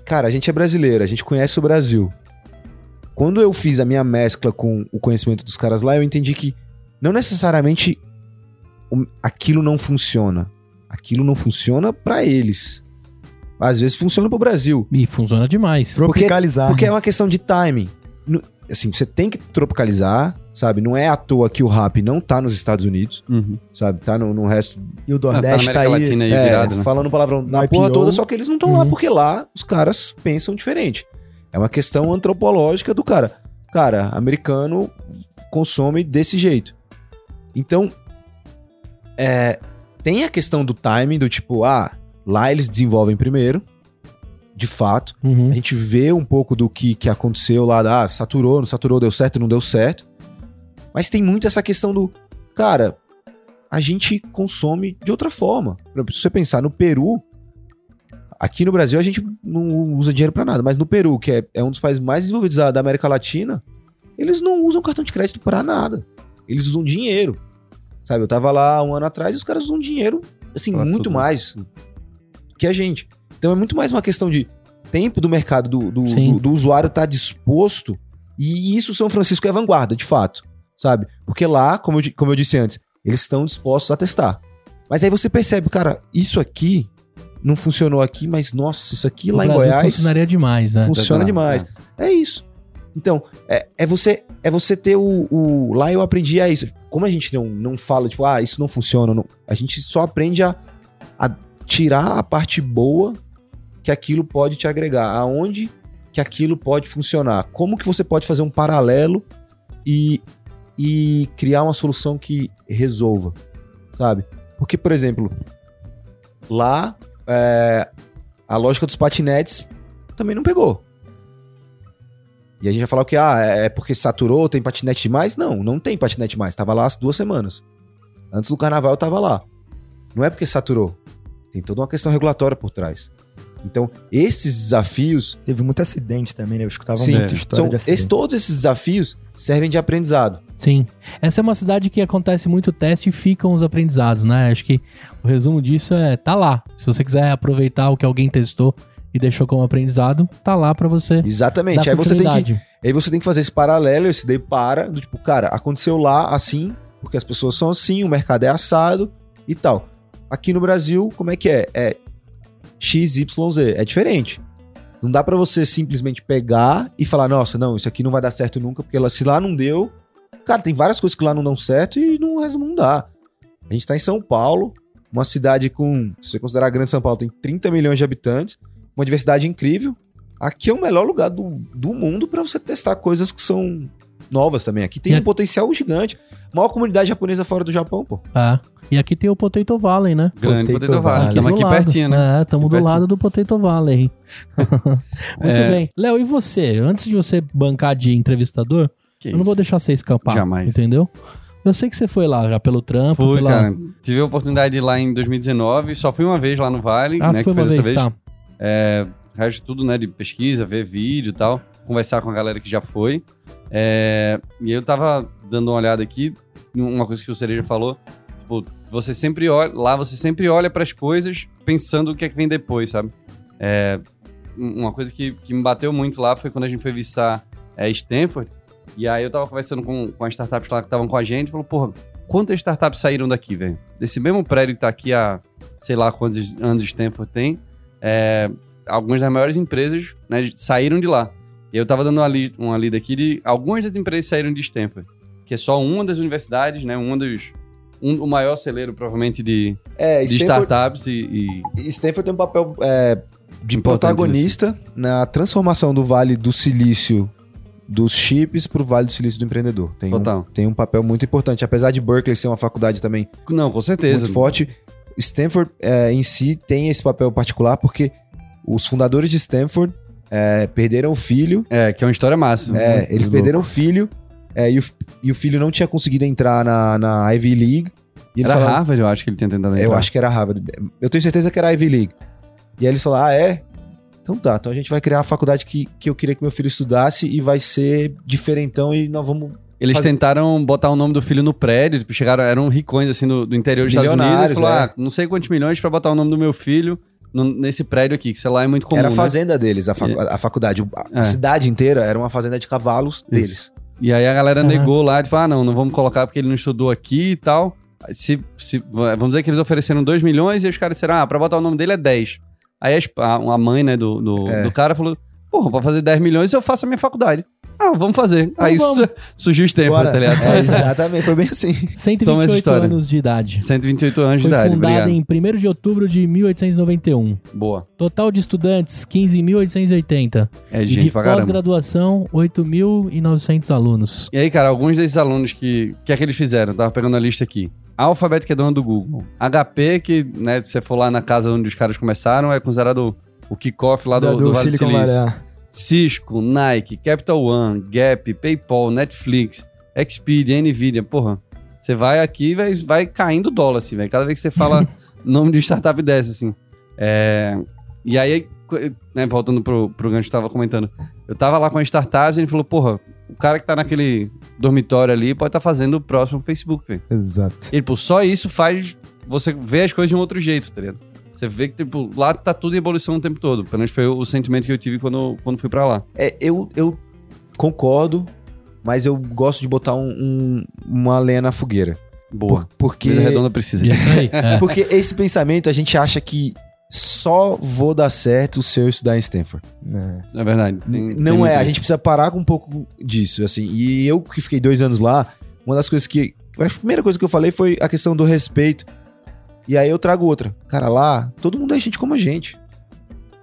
cara, a gente é brasileiro, a gente conhece o Brasil. Quando eu fiz a minha mescla com o conhecimento dos caras lá, eu entendi que não necessariamente aquilo não funciona. Aquilo não funciona pra eles. Às vezes funciona pro Brasil. E funciona demais. tropicalizar. Porque é né? uma questão de timing. Assim, você tem que tropicalizar, sabe? Não é à toa que o rap não tá nos Estados Unidos, Uhum. sabe? Tá no, no resto. E o Ah, tá Nordeste tá, América aí... Aí é, virado, né? falando palavrão na No porra IPO. toda, só que eles não estão lá Uhum. porque lá os caras pensam diferente. É uma questão antropológica do cara. Cara, americano consome desse jeito. Então, é, tem a questão do timing, do tipo, ah, lá eles desenvolvem primeiro, de fato. Uhum. A gente vê um pouco do que, que aconteceu lá, ah, saturou, não saturou, deu certo, não deu certo. Mas tem muito essa questão do, cara, a gente consome de outra forma. Por exemplo, se você pensar no Peru, aqui no Brasil a gente não usa dinheiro pra nada, mas no Peru, que é, é um dos países mais desenvolvidos da, da América Latina, eles não usam cartão de crédito pra nada. Eles usam dinheiro. Sabe, eu tava lá um ano atrás e os caras usam dinheiro, assim, Pra muito tudo. mais que a gente. Então é muito mais uma questão de tempo do mercado, do, do, do, do usuário estar disposto. E isso São Francisco é vanguarda, de fato. Sabe? Porque lá, como eu, como eu disse antes, eles estão dispostos a testar. Mas aí você percebe, cara, isso aqui não funcionou aqui, mas nossa, isso aqui O lá em Brasil Goiás funcionaria demais, né? funciona demais. É isso. Então, é, é você é você ter o, o- Lá eu aprendi a isso. Como a gente não, não fala, tipo, ah, isso não funciona, não- a gente só aprende a, a tirar a parte boa que aquilo pode te agregar. Aonde que aquilo pode funcionar. Como que você pode fazer um paralelo e, e criar uma solução que resolva, sabe? Porque, por exemplo, lá é, a lógica dos patinetes também não pegou. E a gente vai falar o que? Ah, é é porque saturou, tem patinete demais? Não, não tem patinete mais. Tava lá as duas semanas. Antes do carnaval eu tava lá. Não é porque saturou. Tem toda uma questão regulatória por trás. Então, esses desafios Teve muito acidente também, né? Eu escutava Sim, muita história são, de acidente. esse- todos esses desafios servem de aprendizado. Sim. Essa é uma cidade que acontece muito teste e ficam os aprendizados, né? Acho que o resumo disso é tá lá. Se você quiser aproveitar o que alguém testou e deixou como aprendizado, tá lá pra você Exatamente. Aí você, tem que, aí você tem que fazer esse paralelo, esse daí para, do tipo, cara, aconteceu lá assim, porque as pessoas são assim, o mercado é assado e tal. Aqui no Brasil, como é que é? É XYZ, é diferente. Não dá pra você simplesmente pegar e falar, nossa, não, isso aqui não vai dar certo nunca, porque se lá não deu, cara, tem várias coisas que lá não dão certo e no resto não dá. A gente tá em São Paulo, uma cidade com, se você considerar a Grande São Paulo, tem 30 milhões de habitantes, uma diversidade incrível. Aqui é o melhor lugar do, do mundo pra você testar coisas que são novas também. Aqui tem E um a- potencial gigante. Maior comunidade japonesa fora do Japão, pô. É. E aqui tem o Potato Valley, né? Grande Potato Potato Valley. Estamos aqui lado. pertinho, né? É, estamos do Aqui lado do Potato Valley. Muito É. bem. Léo, e você? Antes de você bancar de entrevistador, Que eu não vou deixar você escapar. Jamais. Entendeu? Eu sei que você foi lá já pelo trampo. Fui, pela... cara. Tive a oportunidade de ir lá em 2019. Só fui uma vez lá no Vale, Ah, né? foi foi uma dessa vez, vez. tá? É, resto tudo, né, de pesquisa, ver vídeo e tal, conversar com a galera que já foi. É, e eu tava dando uma olhada aqui, uma coisa que o Cereja falou, tipo, você sempre olha, lá você sempre olha pras coisas pensando o que é que vem depois, sabe? É, um- uma coisa que, que me bateu muito lá foi quando a gente foi visitar é, Stanford, e aí eu tava conversando com, com as startups lá que estavam com a gente, falou, porra, quantas startups saíram daqui, velho? Desse mesmo prédio que tá aqui há, sei lá quantos anos Stanford tem, é, algumas das maiores empresas né, saíram de lá. E eu tava dando uma, li uma lida aqui de algumas das empresas saíram de Stanford, que é só uma das universidades, né? Uma dos. Um, o maior celeiro, provavelmente, de, É, de Stanford, startups e, e- Stanford tem um papel é, de Importante protagonista na transformação do Vale do Silício dos chips pro Vale do Silício do empreendedor. Tem, um, Total. tem um papel muito importante. Apesar de Berkeley ser uma faculdade também Não, com certeza. muito forte, Stanford é, em si tem esse papel particular porque os fundadores de Stanford é, perderam o filho. É, que é uma história massa. É, Muito eles louco. perderam o filho é, e, o, e o filho não tinha conseguido entrar na, na Ivy League. Era falaram- Harvard, eu acho que ele tinha tentado entrar. eu acho que era Harvard. Eu tenho certeza que era Ivy League. E aí eles falaram: ah, é? Então tá, então a gente vai criar a faculdade que, que eu queria que meu filho estudasse e vai ser diferentão e nós vamos. Eles fazer- tentaram botar o nome do filho no prédio, tipo, chegaram, eram ricões, assim, do, do interior dos Estados Unidos. E Milionários, falou, é. ah, não sei quantos milhões pra botar o nome do meu filho no- nesse prédio aqui, que sei lá, é muito comum, era a né? fazenda deles, a, facu- a faculdade. A É. cidade inteira era uma fazenda de cavalos deles. E aí a galera Aham. negou lá, tipo, ah, não, não vamos colocar porque ele não estudou aqui e tal. Se, se- vamos dizer que eles ofereceram 2 milhões e os caras disseram, ah, pra botar o nome dele é 10. Aí a a mãe, né, do, do, É. do cara falou, porra, pra fazer 10 milhões eu faço a minha faculdade. Ah, vamos fazer. aí vamos. su- surgiu o Stanford, Bora. tá ligado? É, exatamente, foi bem assim. Toma essa 128 história. anos de idade. 128 anos de Foi idade, fundada obrigado. em 1 de outubro de 1891. Boa. Total de estudantes, 15.880. É E gente de pra caramba. pós-graduação, 8.900 alunos. E aí, cara, alguns desses alunos que... O que é que eles fizeram? Tava pegando a lista aqui. Alphabet, que é dona do Google. HP, que, né, se você for lá na casa onde os caras começaram, é considerado o kickoff lá do, Da- do, Vale do Silicon Silício. Valley. é. Cisco, Nike, Capital One, Gap, PayPal, Netflix, Expedia, Nvidia. Porra, você vai aqui e vai, vai caindo o dólar, assim, velho. Cada vez que você fala nome de startup dessa, assim. É, E aí, né, voltando pro, pro gancho que eu tava comentando, eu tava lá com as startups e ele falou, porra, o cara que tá naquele dormitório ali pode estar fazendo o próximo Facebook, velho. Exato. Ele, pô, só isso faz você ver as coisas de um outro jeito, tá ligado? Você vê que, tipo, lá tá tudo em evolução o tempo todo. Pelo menos foi o, sentimento que eu tive quando, quando fui pra lá. É, eu, eu concordo, mas eu gosto de botar um- um- uma lenha na fogueira. Boa. Por- porque, Mesa redonda precisa. E é isso aí. É. porque esse pensamento a gente acha que só vou dar certo se eu estudar em Stanford. É. É verdade. Tem- tem não muito é, a gente precisa parar com um pouco disso, assim. E eu que fiquei dois anos lá, uma das coisas que. A primeira coisa que eu falei foi a questão do respeito. E aí eu trago outra. Cara, lá, todo mundo é gente como a gente.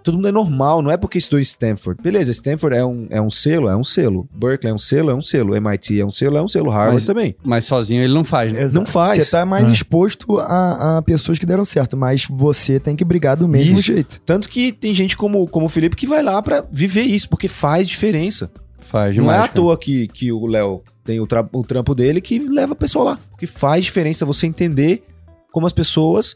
Todo mundo é normal, não é porque estudou em Stanford. Beleza, Stanford é um, é um selo, é um selo. Berkeley é um selo, é um selo. MIT é um selo, é um selo. Harvard Mas- também. Mas sozinho ele não faz, né? Não faz. Você tá mais Ah. exposto a, a pessoas que deram certo, mas você tem que brigar do mesmo Isso. jeito. Tanto que tem gente como, como o Felipe que vai lá pra viver isso, porque faz diferença. Faz Não é demais. à toa que, que o Léo tem o, tra- o trampo dele que leva a pessoa lá. Porque faz diferença você entender como as pessoas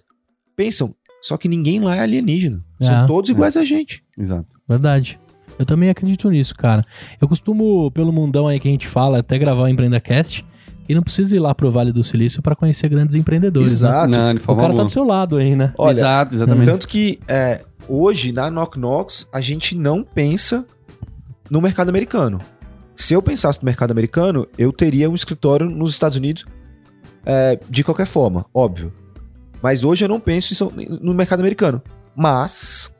pensam. Só que ninguém lá é alienígena. São É. todos iguais a gente. Exato. Verdade. Eu também acredito nisso, cara. Eu costumo, pelo mundão aí que a gente fala, até gravar o EmpreendaCast, que não precisa ir lá pro Vale do Silício pra conhecer grandes empreendedores. né? Exato. Não, de O cara tá do seu lado aí, né? Olha, Exato, exatamente. Tanto que é, hoje, na Knock Knocks, a gente não pensa no mercado americano. Se eu pensasse no mercado americano, eu teria um escritório nos Estados Unidos é, de qualquer forma, óbvio. Mas hoje eu não penso no mercado americano. Mas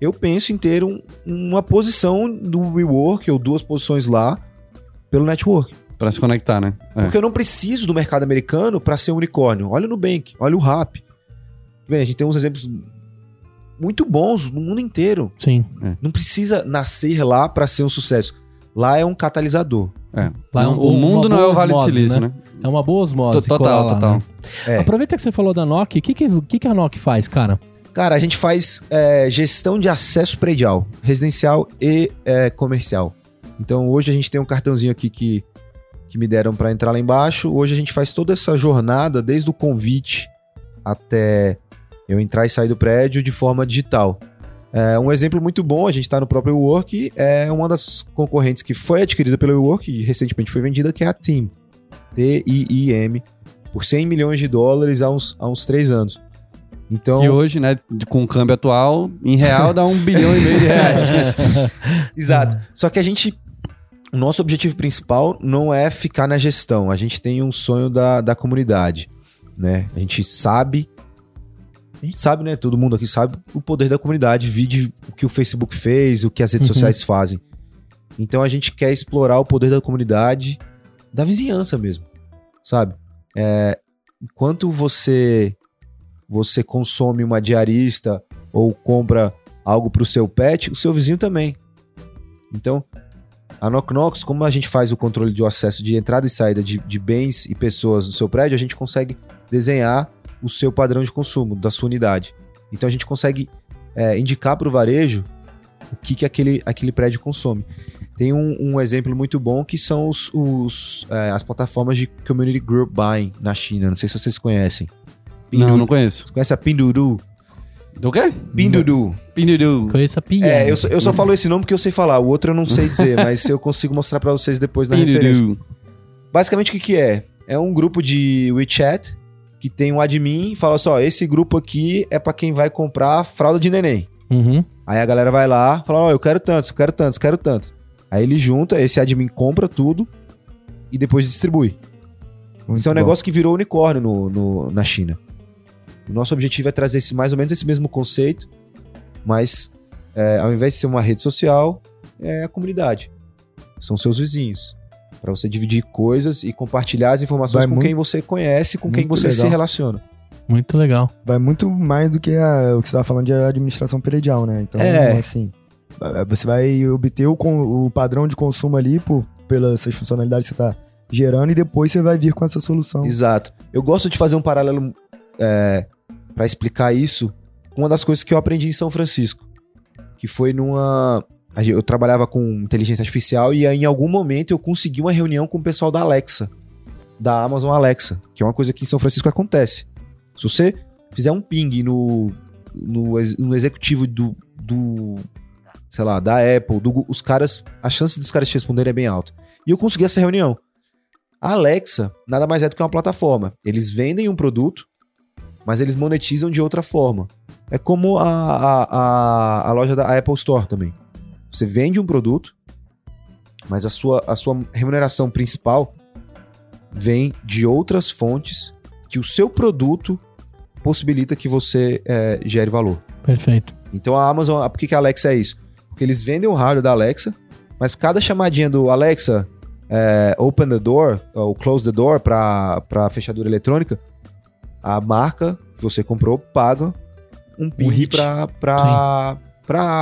eu penso em ter um- uma posição do WeWork ou duas posições lá pelo network. Pra se conectar, né? É. Porque eu não preciso do mercado americano para ser um unicórnio. Olha o Nubank, olha o Rap. Bem, a gente tem uns exemplos muito bons no mundo inteiro. Sim. Não precisa nascer lá para ser um sucesso. Lá é um catalisador. É. Lá é um- o mundo não é o Vale do osmose, Silício, né? né? É uma boa osmose. Total, lá, total. né? É. Aproveita que você falou da Nokia, o que, que, que, que a Nokia faz, cara? Cara, a gente faz é, gestão de acesso predial, residencial e é, comercial. Então hoje a gente tem um cartãozinho aqui que, que me deram para entrar lá embaixo. Hoje a gente faz toda essa jornada, desde o convite até eu entrar e sair do prédio de forma digital. É, um exemplo muito bom, a gente está no próprio Work, é uma das concorrentes que foi adquirida pelo Work e recentemente foi vendida, que é a Team. T-I-I-M, por 100 milhões de dólares há uns, há uns três anos. Então, Que hoje, né, com o câmbio atual, em real dá um bilhão e meio de reais. Exato. Só que a gente. O nosso objetivo principal não é ficar na gestão. A gente tem um sonho da, da comunidade. Né? A gente sabe. A gente sabe, né? Todo mundo aqui sabe o poder da comunidade. Vide o que o Facebook fez, o que as redes Uhum. sociais fazem. Então a gente quer explorar o poder da comunidade, da vizinhança mesmo. Sabe? É, enquanto você você consome uma diarista ou compra algo para o seu pet, o seu vizinho também. Então, a Knock Knocks, como a gente faz o controle de acesso de entrada e saída de, de bens e pessoas no seu prédio, a gente consegue desenhar o seu padrão de consumo da sua unidade. Então a gente consegue é, indicar para o varejo o que, que aquele, aquele prédio consome. Tem um, um exemplo muito bom que são os, os, é, as plataformas de Community Group Buying na China. Não sei se vocês conhecem. Não, não conheço. Conhece a Pinduoduo? Do quê? Pinduoduo. Pindudu. Conheço a Pia. É, eu só, eu só falo esse nome porque eu sei falar. O outro eu não sei dizer, mas eu consigo mostrar pra vocês depois na referência. Pindudu. Basicamente, o que, que é? É um grupo de WeChat que tem um admin e fala só: esse grupo aqui é pra quem vai comprar fralda de neném. Uhum. Aí a galera vai lá, fala: Ó, eu quero tantos, eu quero tantos, eu quero tantos. Aí ele junta, esse admin compra tudo e depois distribui. Muito Isso é um bom. negócio que virou unicórnio no, no- na China. O nosso objetivo é trazer esse, mais ou menos esse mesmo conceito, mas é, ao invés de ser uma rede social, é a comunidade. São seus vizinhos. Para você dividir coisas e compartilhar as informações Vai com muito- quem você conhece, com quem você se legal. relaciona. Muito legal. Vai muito mais do que a- o que você estava falando de administração predial, né? Então, É. assim, você vai obter o, o padrão de consumo ali por, pelas funcionalidades que você está gerando e depois você vai vir com essa solução. Exato. Eu gosto de fazer um paralelo para explicar isso uma das coisas que eu aprendi em São Francisco, que foi numa eu trabalhava com inteligência artificial e aí, em algum momento eu consegui uma reunião com o pessoal da Alexa, da Amazon Alexa, que é uma coisa que em São Francisco acontece. Se você fizer um ping no, no, no executivo do, do, sei lá, da Apple, do os caras, a chance dos caras te responderem é bem alta. E eu consegui essa reunião. A Alexa nada mais é do que uma plataforma. Eles vendem um produto, mas eles monetizam de outra forma. É como a, a, a, a loja da Apple Store também. Você vende um produto, mas a sua, a sua remuneração principal vem de outras fontes que o seu produto possibilita que você eh, gere valor. Perfeito. Então a Amazon, por que, que a Alexa é isso? Porque eles vendem o hardware da Alexa, mas cada chamadinha do Alexa, é, open the door, ou close the door para a fechadura eletrônica, a marca que você comprou paga um hit. para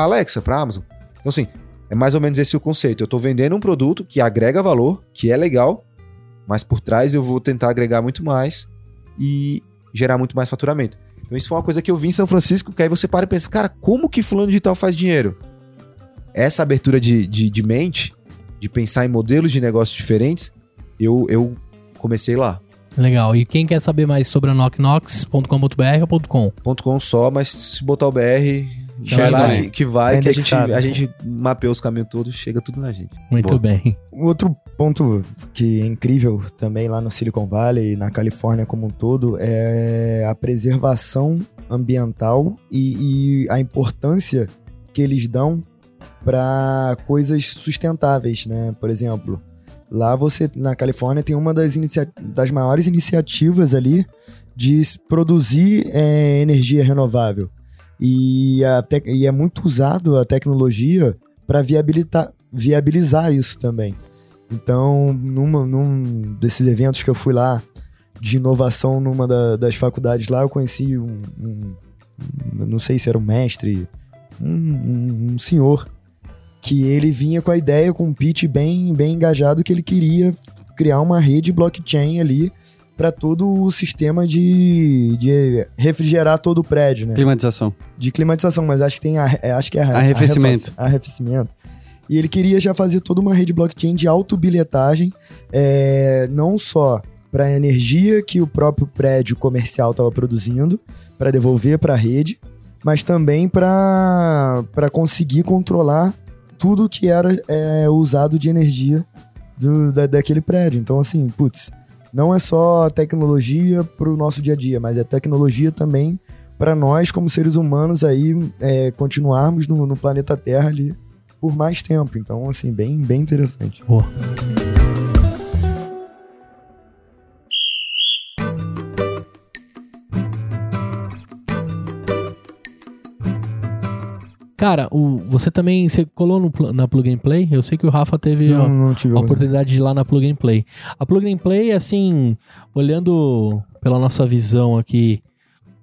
Alexa, pra Amazon. Então assim, é mais ou menos esse o conceito. Eu tô vendendo um produto que agrega valor, que é legal, mas por trás eu vou tentar agregar muito mais e gerar muito mais faturamento. Então isso foi uma coisa que eu vi em São Francisco, que aí você para e pensa, cara, como que fulano digital faz dinheiro? Essa abertura de, de, de mente, de pensar em modelos de negócios diferentes, eu, eu comecei lá. Legal. E quem quer saber mais sobre a knocknox.com.br ou .com? .com só, mas se botar o BR, Chega vai lá também. que, que vai, Tá que a gente, a gente mapeou os caminhos todos, chega tudo na gente. Muito Boa. bem. Um outro ponto que é incrível também lá no Silicon Valley e na Califórnia como um todo é a preservação ambiental e, e a importância que eles dão para coisas sustentáveis, né? Por exemplo, lá você na Califórnia tem uma das, inicia- das maiores iniciativas ali de produzir é, energia renovável e, e é muito usado a tecnologia para viabilitar viabilizar isso também. Então, numa, num desses eventos que eu fui lá de inovação numa da- das faculdades lá, eu conheci um, um- não sei se era um mestre, um- um senhor que ele vinha com a ideia, com um pitch bem, bem engajado que ele queria criar uma rede blockchain ali para todo o sistema de, de refrigerar todo o prédio, né? Climatização. de climatização, mas acho que tem a, é, acho que é a- Arrefecimento. a arrefecimento. E ele queria já fazer toda uma rede blockchain de autobilhetagem, é, não só para a energia que o próprio prédio comercial estava produzindo, para devolver para a rede, mas também para conseguir controlar tudo que era é, usado de energia do, da, daquele prédio. Então, assim, putz, não é só tecnologia para o nosso dia a dia, mas é tecnologia também para nós, como seres humanos, aí é, continuarmos no, no planeta Terra ali por mais tempo. Então, assim, bem, bem interessante. Boa. Cara, o, você também você colou no na Plug and Play? Eu sei que o Rafa teve Não, ó, não a oportunidade de ir lá na Plug and Play. A Plug and Play, assim, olhando pela nossa visão aqui,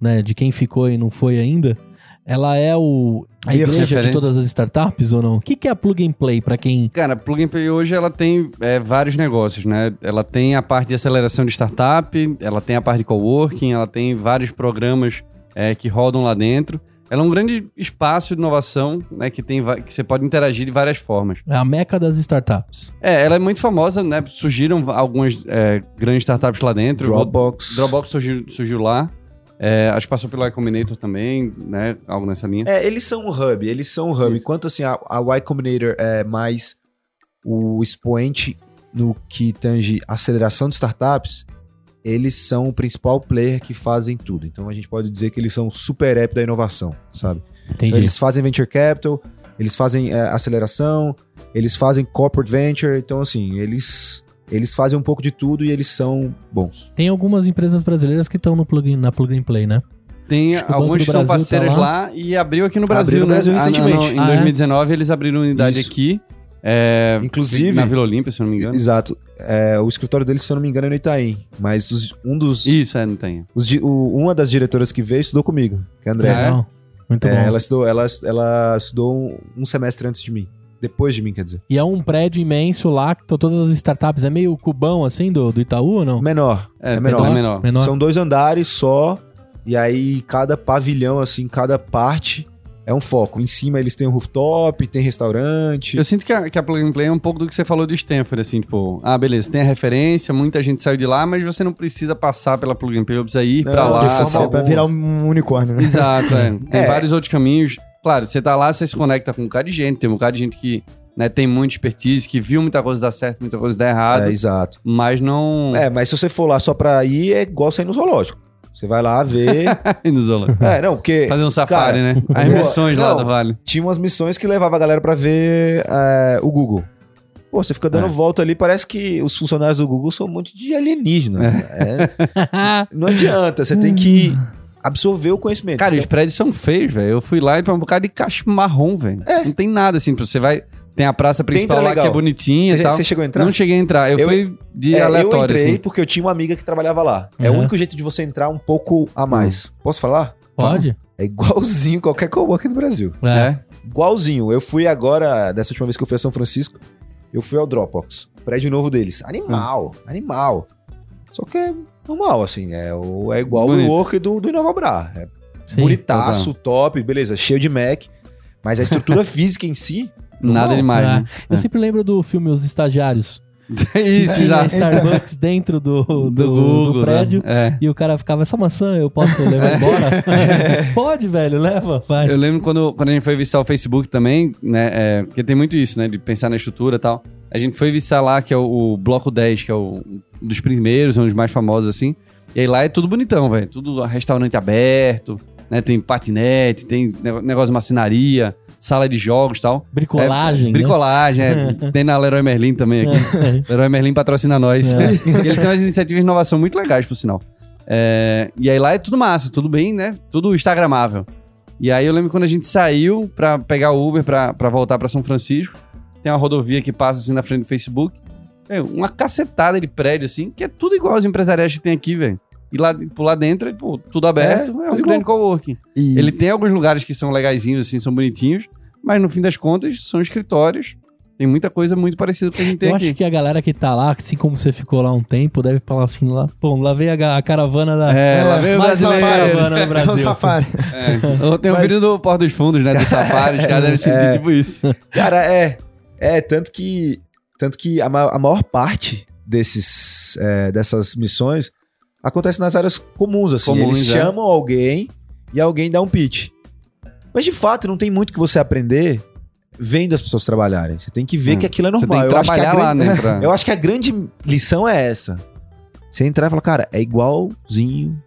né, de quem ficou e não foi ainda, ela é o a igreja de Referência. todas as startups ou não? O que, que é a Plug and Play pra quem Cara, a Plug and Play hoje ela tem é, vários negócios, né? Ela tem a parte de aceleração de startup, ela tem a parte de coworking, ela tem vários programas é, que rodam lá dentro. Ela é um grande espaço de inovação, né? Que, tem, que você pode interagir de várias formas. é a meca das startups? É, ela é muito famosa, né? Surgiram algumas é, grandes startups lá dentro. Dropbox. Dropbox surgiu, surgiu lá. É, acho que passou pelo Y Combinator também, né? Algo nessa linha. É, eles são um hub, eles são um hub. Isso. Enquanto assim, a, a Y Combinator é mais o expoente no que tange aceleração de startups, eles são o principal player que fazem tudo. Então a gente pode dizer que eles são o super app da inovação, sabe? Entendi. Então, eles fazem venture capital, eles fazem é, aceleração, eles fazem corporate venture. Então, assim, eles, eles fazem um pouco de tudo e eles são bons. Tem algumas empresas brasileiras que estão no plug, na Plug and Play, né? Tem algumas que são tá parceiras lá. lá. e abriu aqui no Abriu Brasil, no né? Brasil Ah, não, recentemente. não, Em Ah, é? 2019 eles abriram unidade Isso. aqui. É, Inclusive- Na Vila Olímpia, se eu não me engano. Exato. É, o escritório deles, se eu não me engano, é no Itaim. Mas os- um dos. Isso, é, não tem. os o- uma das diretoras que veio estudou comigo, que é a André. Legal. Muito É, bom. ela estudou, ela, ela estudou um, um semestre antes de mim. Depois de mim, quer dizer. E é um prédio imenso lá, que estão todas as startups. É meio cubão, assim, do, do Itaú ou não? Menor. É, É menor. É menor. Menor? São dois andares só. E aí, cada pavilhão, assim, cada parte é um foco. Em cima eles têm um rooftop, tem restaurante. Eu sinto que a, que a Plug and Play é um pouco do que você falou do Stanford, assim, tipo, ah, beleza, tem a referência, muita gente saiu de lá, mas você não precisa passar pela Plug and Play, não precisa ir Não, pra lá. só Pra, virar um unicórnio, né? Exato, é. Tem É. vários outros caminhos. Claro, você tá lá, você se conecta com um bocado de gente, tem um bocado de gente que né, tem muita expertise, que viu muita coisa dar certo, muita coisa dar errado, É, exato. mas não... É, mas se você for lá só pra ir, é igual sair no zoológico. Você vai lá ver. no Zola. é, não, porque. Fazer um safari, cara, né? As missões lá Não. do Vale. tinha umas missões que levava a galera pra ver é, o Google. Pô, você fica dando É. volta ali, parece que os funcionários do Google são um monte de alienígena. É, não adianta, você tem que absorver o conhecimento. Cara, os Então, prédios são feios, velho. Eu fui lá e pra um bocado de caixa marrom, velho. Não tem nada assim. Você vai. Tem a praça principal Dentro é lá que é legal. bonitinha você, e tal. você chegou a entrar? Não cheguei a entrar. Eu, Eu- fui de É, eu aleatório, entrei assim. porque eu tinha uma amiga que trabalhava lá. É o Uhum. único jeito de você entrar um pouco a mais. Posso falar? Pode? É igualzinho qualquer coworking do Brasil. É. Igualzinho. Eu fui agora, dessa última vez que eu fui a São Francisco, eu fui ao Dropbox. Prédio novo deles. Animal, animal. Só que é normal, assim. É, o, é igual Bonito. o work do, do Inovabra. É Sim. bonitaço, top, beleza, cheio de Mac. Mas a estrutura física em si Nada demais, Ah, né? Eu sempre lembro do filme Os Estagiários. Isso, exato. Starbucks dentro do, do, Do Google, do prédio. né? É. E o cara ficava, essa maçã eu posso levar embora? Pode, velho, leva, vai. Eu lembro quando, quando a gente foi visitar o Facebook também, né? é, porque tem muito isso, né? De pensar na estrutura e tal. A gente foi visitar lá, que é o, o Bloco 10, que é o, um dos primeiros, um dos mais famosos, assim. E aí lá é tudo bonitão, velho. Tudo restaurante aberto, né? Tem patinete, tem negócio de marcenaria, sala de jogos e tal. Bricolagem, É, né? bricolagem, é. Tem na Leroy Merlin também aqui. Leroy Merlin patrocina nós. É. Ele tem umas iniciativas de inovação muito legais, por sinal. É, e aí lá é tudo massa, tudo bem, né? Tudo instagramável. E aí eu lembro quando a gente saiu pra pegar o Uber pra, pra voltar pra São Francisco, tem uma rodovia que passa assim na frente do Facebook. É, uma cacetada de prédio, assim, que é tudo igual aos empresariais que tem aqui, velho. E lá por lá dentro, é, pô, tudo aberto, é, um tudo grande coworking. E Ele tem alguns lugares que são legaisinhos, assim, são bonitinhos, mas no fim das contas são escritórios. Tem muita coisa muito parecida com o que a gente tem Eu aqui. acho que a galera que tá lá, assim como você ficou lá um tempo, deve falar assim lá, pô, lá veio a, caravana da. É, lá veio o brasileiro. caravana no é um Brasil. safari. É. Eu tenho um Mas- vídeo do Porto dos Fundos, né? Do Safari, os caras devem sentir É. tipo isso. Cara, é. É, tanto que. Tanto que a, ma- a maior parte desses, é, dessas missões acontece nas áreas comuns, assim. Comuns, Eles é. chamam alguém e alguém dá um pitch. Mas de fato, não tem muito que você aprender vendo as pessoas trabalharem. Você tem que ver Hum. que aquilo é Você normal. tem que Eu trabalhar lá, grande- né? Pra... Eu acho que a grande lição é essa. Você entrar e falar, cara, é igualzinho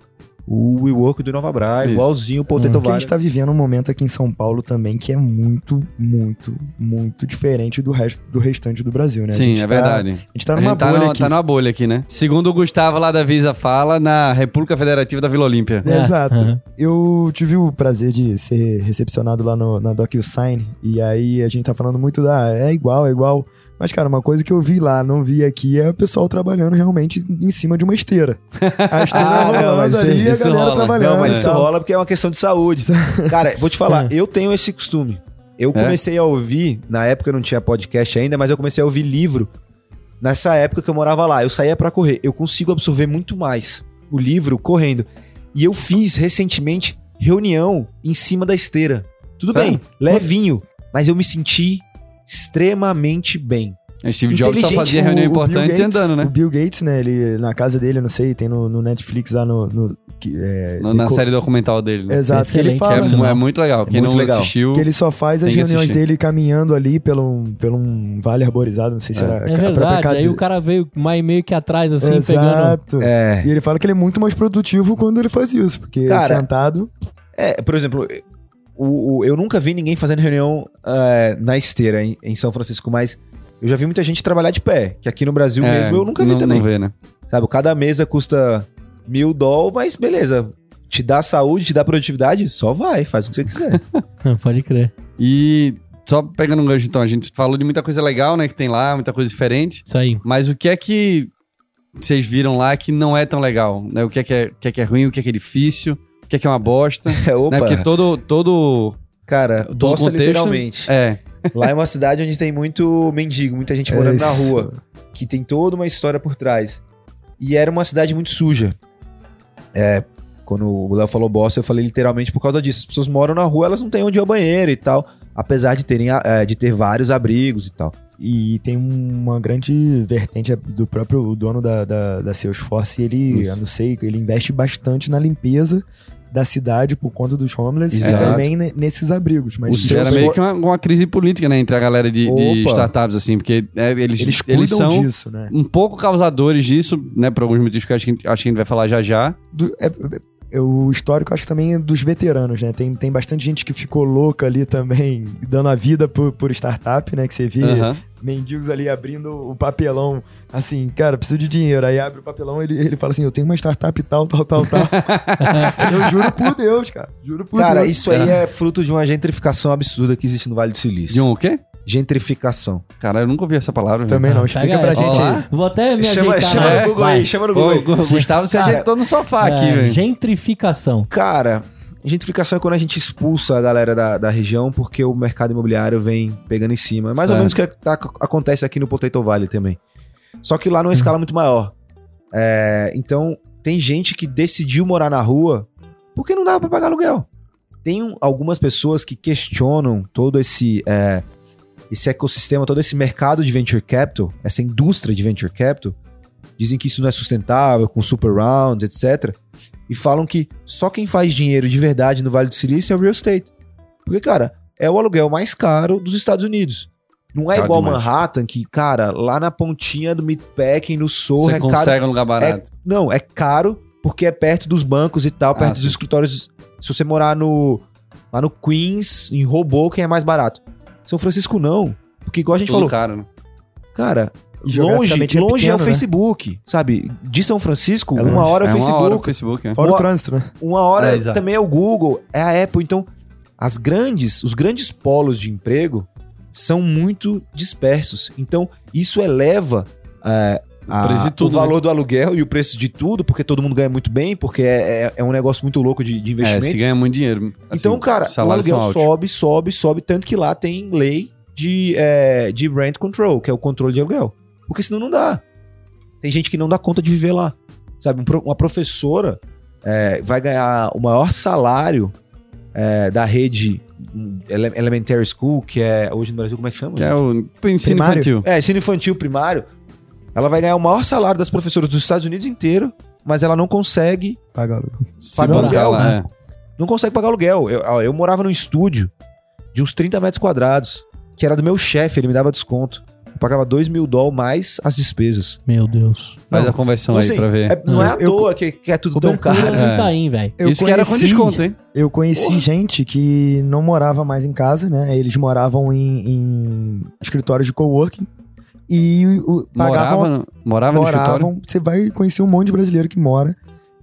o WeWork do Nova Bra, Isso. igualzinho o Porque Potato a Valley. gente tá vivendo um momento aqui em São Paulo também que é muito, muito, muito diferente do resto do restante do Brasil, né? A Sim, gente é tá- verdade. A gente tá a numa gente tá, bolha no- aqui. tá numa bolha aqui, né? Segundo o Gustavo lá da Visa fala, na República Federativa da Vila Olímpia. É, Exato. aham. Eu tive o prazer de ser recepcionado lá no, na DocuSign, e aí a gente tá falando muito da. É igual, é igual. Mas, cara, uma coisa que eu vi lá, não vi aqui, é o pessoal trabalhando realmente em cima de uma esteira. A esteira Ah, não, rolando mas ali e a galera rola. trabalhando. Não, mas isso tal. rola porque é uma questão de saúde. Cara, vou te falar, eu tenho esse costume. Eu É? comecei a ouvir, na época eu não tinha podcast ainda, mas eu comecei a ouvir livro nessa época que eu morava lá. Eu saía pra correr. Eu consigo absorver muito mais o livro correndo. E eu fiz recentemente reunião em cima da esteira. Tudo Sério? bem, levinho, mas eu me senti extremamente bem. O Steve Jobs só fazia reunião O- o importante Gates- andando, O né? Bill Gates, né? Ele, na casa dele, eu não sei, tem no, no Netflix lá no. no que, é, Na co- série documental dele. Né? Exato, que ele fala. é, mu- é muito legal. Quem muito não legal. assistiu. Que ele só faz as reuniões assistir. dele caminhando ali pelo um, pelo um vale arborizado, não sei se É. era É a própria verdade, cade- aí o cara veio mais meio que atrás, assim, pegando. Exato. É. E ele fala que ele é muito mais produtivo quando ele faz isso, porque Cara, sentado. É, por exemplo, o, o- eu nunca vi ninguém fazendo reunião é, na esteira em, em São Francisco, mas eu já vi muita gente trabalhar de pé, que aqui no Brasil É, mesmo eu nunca vi não, também. Não vê, né? Sabe, cada mesa custa mil dólares, mas beleza. Te dá saúde, te dá produtividade, só vai, faz o que você quiser. Pode crer. E só pegando um gancho, então, a gente falou de muita coisa legal, né? Que tem lá, muita coisa diferente. Isso aí. Mas o que é que vocês viram lá que não é tão legal? Né? O que é que é, o que é, que é ruim, o que é que é difícil, que é que é uma bosta. É, opa, né? Porque todo, todo, cara, todo bosta contexto... literalmente. É, Lá é uma cidade onde tem muito mendigo, muita gente É morando na isso. rua, que tem toda uma história por trás. E era uma cidade muito suja. É, quando o Léo falou bosta, eu falei literalmente por causa disso. As pessoas moram na rua, elas não têm onde ir ao banheiro e tal, apesar de terem é, de ter vários abrigos e tal. E tem uma grande vertente do próprio dono da, da, da Salesforce. Ele, Isso. eu não sei, ele investe bastante na limpeza da cidade por conta dos homeless Exato. e também ne- nesses abrigos. Mas O seu- era meio que uma, uma crise política, né? Entre a galera de, de startups, assim. Porque é, eles, eles eles, são disso, né? um pouco causadores disso, né? Por alguns motivos que acho que, acho que a gente vai falar já já. do- é- é- o histórico acho que também é dos veteranos, né? Tem, tem bastante gente que ficou louca ali também, dando a vida por, por startup, né? Que você vê Aham. mendigos ali abrindo o papelão, assim, cara, preciso de dinheiro. Aí abre o papelão ele ele fala assim: Eu tenho uma startup tal, tal, tal, tal. eu juro por Deus, cara. Juro por Cara, Deus. isso aí é fruto de uma gentrificação absurda que existe no Vale do Silício. De um o quê? Gentrificação. Cara, eu nunca ouvi essa palavra. Também Ah, não, explica pega pra essa. gente aí. Vou até me Chama, ajeitar. chama na- no Google Vai. aí, chama no Google. Gu- Gustavo se Cara, ajeitou no sofá aqui, É, velho. gentrificação. Cara, gentrificação é quando a gente expulsa a galera da, da região porque o mercado imobiliário vem pegando em cima. É mais ou menos o que tá- acontece aqui no Potato Valley também. Só que lá numa escala muito maior. É, então, tem gente que decidiu morar na rua porque não dava pra pagar aluguel. Tem um- algumas pessoas que questionam todo esse. é, esse ecossistema, todo esse mercado de venture capital, essa indústria de venture capital, dizem que isso não é sustentável, com super rounds, etc. E falam que só quem faz dinheiro de verdade no Vale do Silício é o real estate. Porque, cara, é o aluguel mais caro dos Estados Unidos. Não é Caro igual demais. Manhattan, que, cara, lá na pontinha do Meatpacking, no Sorro, Você é caro. consegue um lugar barato. Não, é caro porque é perto dos bancos e tal, perto Ah, dos sim. escritórios. Se você morar no lá no Queens, em Hoboken, é mais barato. São Francisco não. Porque igual a gente Tudo falou, caro, né? cara, E longe, geograficamente longe é, pequeno, o né? Facebook, sabe? De São Francisco, É uma hora é o é uma Facebook, hora o Facebook, né? Fora Uma- o trânsito, né? uma hora É, também é o Google, é a Apple. Então, as grandes, os grandes polos de emprego são muito dispersos. Então, isso eleva é, a- de tudo, o valor do aluguel e o preço de tudo, porque todo mundo ganha muito bem, porque é, é- é um negócio muito louco de, de É, investimento. se ganha muito dinheiro. Assim, então, cara, o aluguel sobe, sobe, sobe, tanto que lá tem lei de, é, de rent control, que é o controle de aluguel. Porque senão não dá. Tem gente que não dá conta de viver lá. Sabe, um uma professora é, vai ganhar o maior salário é, da rede hum, ele- Elementary School, que é hoje no Brasil, como é que chama? Que é o ensino Primário? infantil. É, ensino infantil primário. Ela vai ganhar o maior salário das professoras dos Estados Unidos inteiro, mas ela não consegue Paga Se Paga bobear aluguel, lá, né? é. não consegue pagar aluguel. Eu, ó, eu morava num estúdio de uns 30 metros quadrados, que era do meu chefe, ele me dava desconto. Eu pagava 2 mil dólares mais as despesas. Meu Deus. Faz a conversão Então, aí assim, pra ver. é- não é à Eu- toa que, que é tudo tão caro. no É. Itaim, velho. Eu Isso que era com conheci- desconto, hein? Eu conheci Porra. gente que não morava mais em casa, né? Eles moravam em, em escritórios de coworking e o, pagavam, Morava, no- morava no escritório? moravam. Você vai conhecer um monte de brasileiro que mora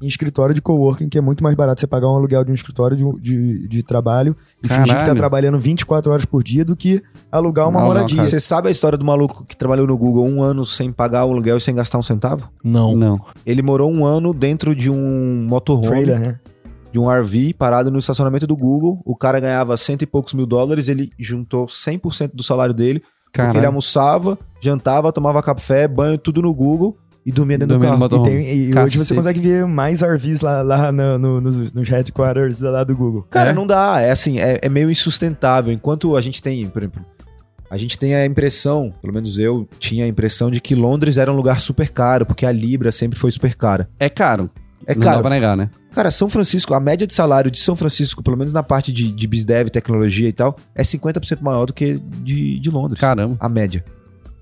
em escritório de coworking, que é muito mais barato você pagar um aluguel de um escritório de, de, de trabalho e fingir que tá Caralho. trabalhando 24 horas por dia do que alugar uma Não, não, moradia. cara. Você sabe a história do maluco que trabalhou no Google um ano sem pagar o aluguel e sem gastar um centavo? Não. Não. Ele morou um ano dentro de um motorhome, Trailer, né? de um RV, parado no estacionamento do Google. O cara ganhava cento e poucos mil dólares, ele juntou 100% do salário dele Porque ele Caralho. almoçava, jantava, tomava café, banho, tudo no Google e dormia dentro Dormia do no carro. E, tem- e hoje você consegue ver mais RVs lá, lá no- no- nos, nos headquarters lá do Google. Cara, É? não dá. É assim, é, é meio insustentável. Enquanto a gente tem, por exemplo, a gente tem a impressão, pelo menos eu tinha a impressão de que Londres era um lugar super caro, porque a Libra sempre foi super cara. É caro. É não dá caro. pra negar, né? Cara, São Francisco, a média de salário de São Francisco, pelo menos na parte de, de BizDev, tecnologia e tal, é 50% maior do que de, de Londres. Caramba. a média.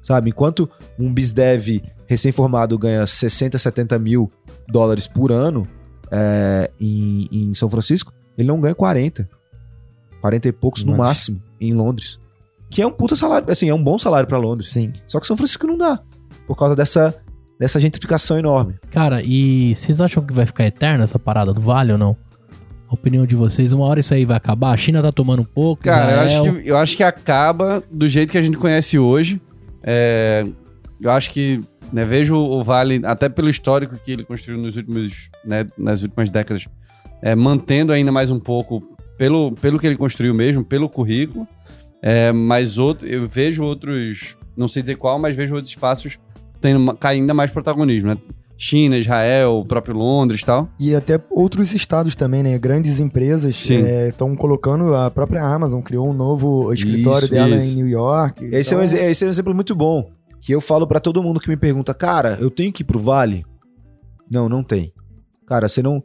Sabe? Enquanto um BizDev recém-formado ganha 60, 70 mil dólares por ano é, em, em São Francisco, ele não ganha 40. 40 e poucos no Nossa. máximo em Londres. Que é um puta salário, assim, é um bom salário pra Londres. Sim. Só que São Francisco não dá. Por causa dessa, dessa gentrificação enorme. Cara, e vocês acham que vai ficar eterna essa parada do Vale ou não? A opinião de vocês, uma hora isso aí vai acabar? A China tá tomando um pouco, Cara, eu acho, que, eu acho que acaba do jeito que a gente conhece hoje. É, eu acho que né, vejo o Vale, até pelo histórico que ele construiu nos últimos, né, nas últimas décadas, é, mantendo ainda mais um pouco pelo, pelo que ele construiu mesmo, pelo currículo. É, mas outro, eu vejo outros, não sei dizer qual, mas vejo outros espaços tendo ainda mais protagonismo, né? China, Israel, o próprio Londres e tal. E até outros estados também, né? Grandes empresas estão colocando. A própria Amazon criou um novo escritório Isso, dela isso. em New York. Esse, é um, Então, esse é um exemplo muito bom. Que eu falo pra todo mundo que me pergunta, cara, eu tenho que ir pro Vale? Não, não tem. Cara, você não,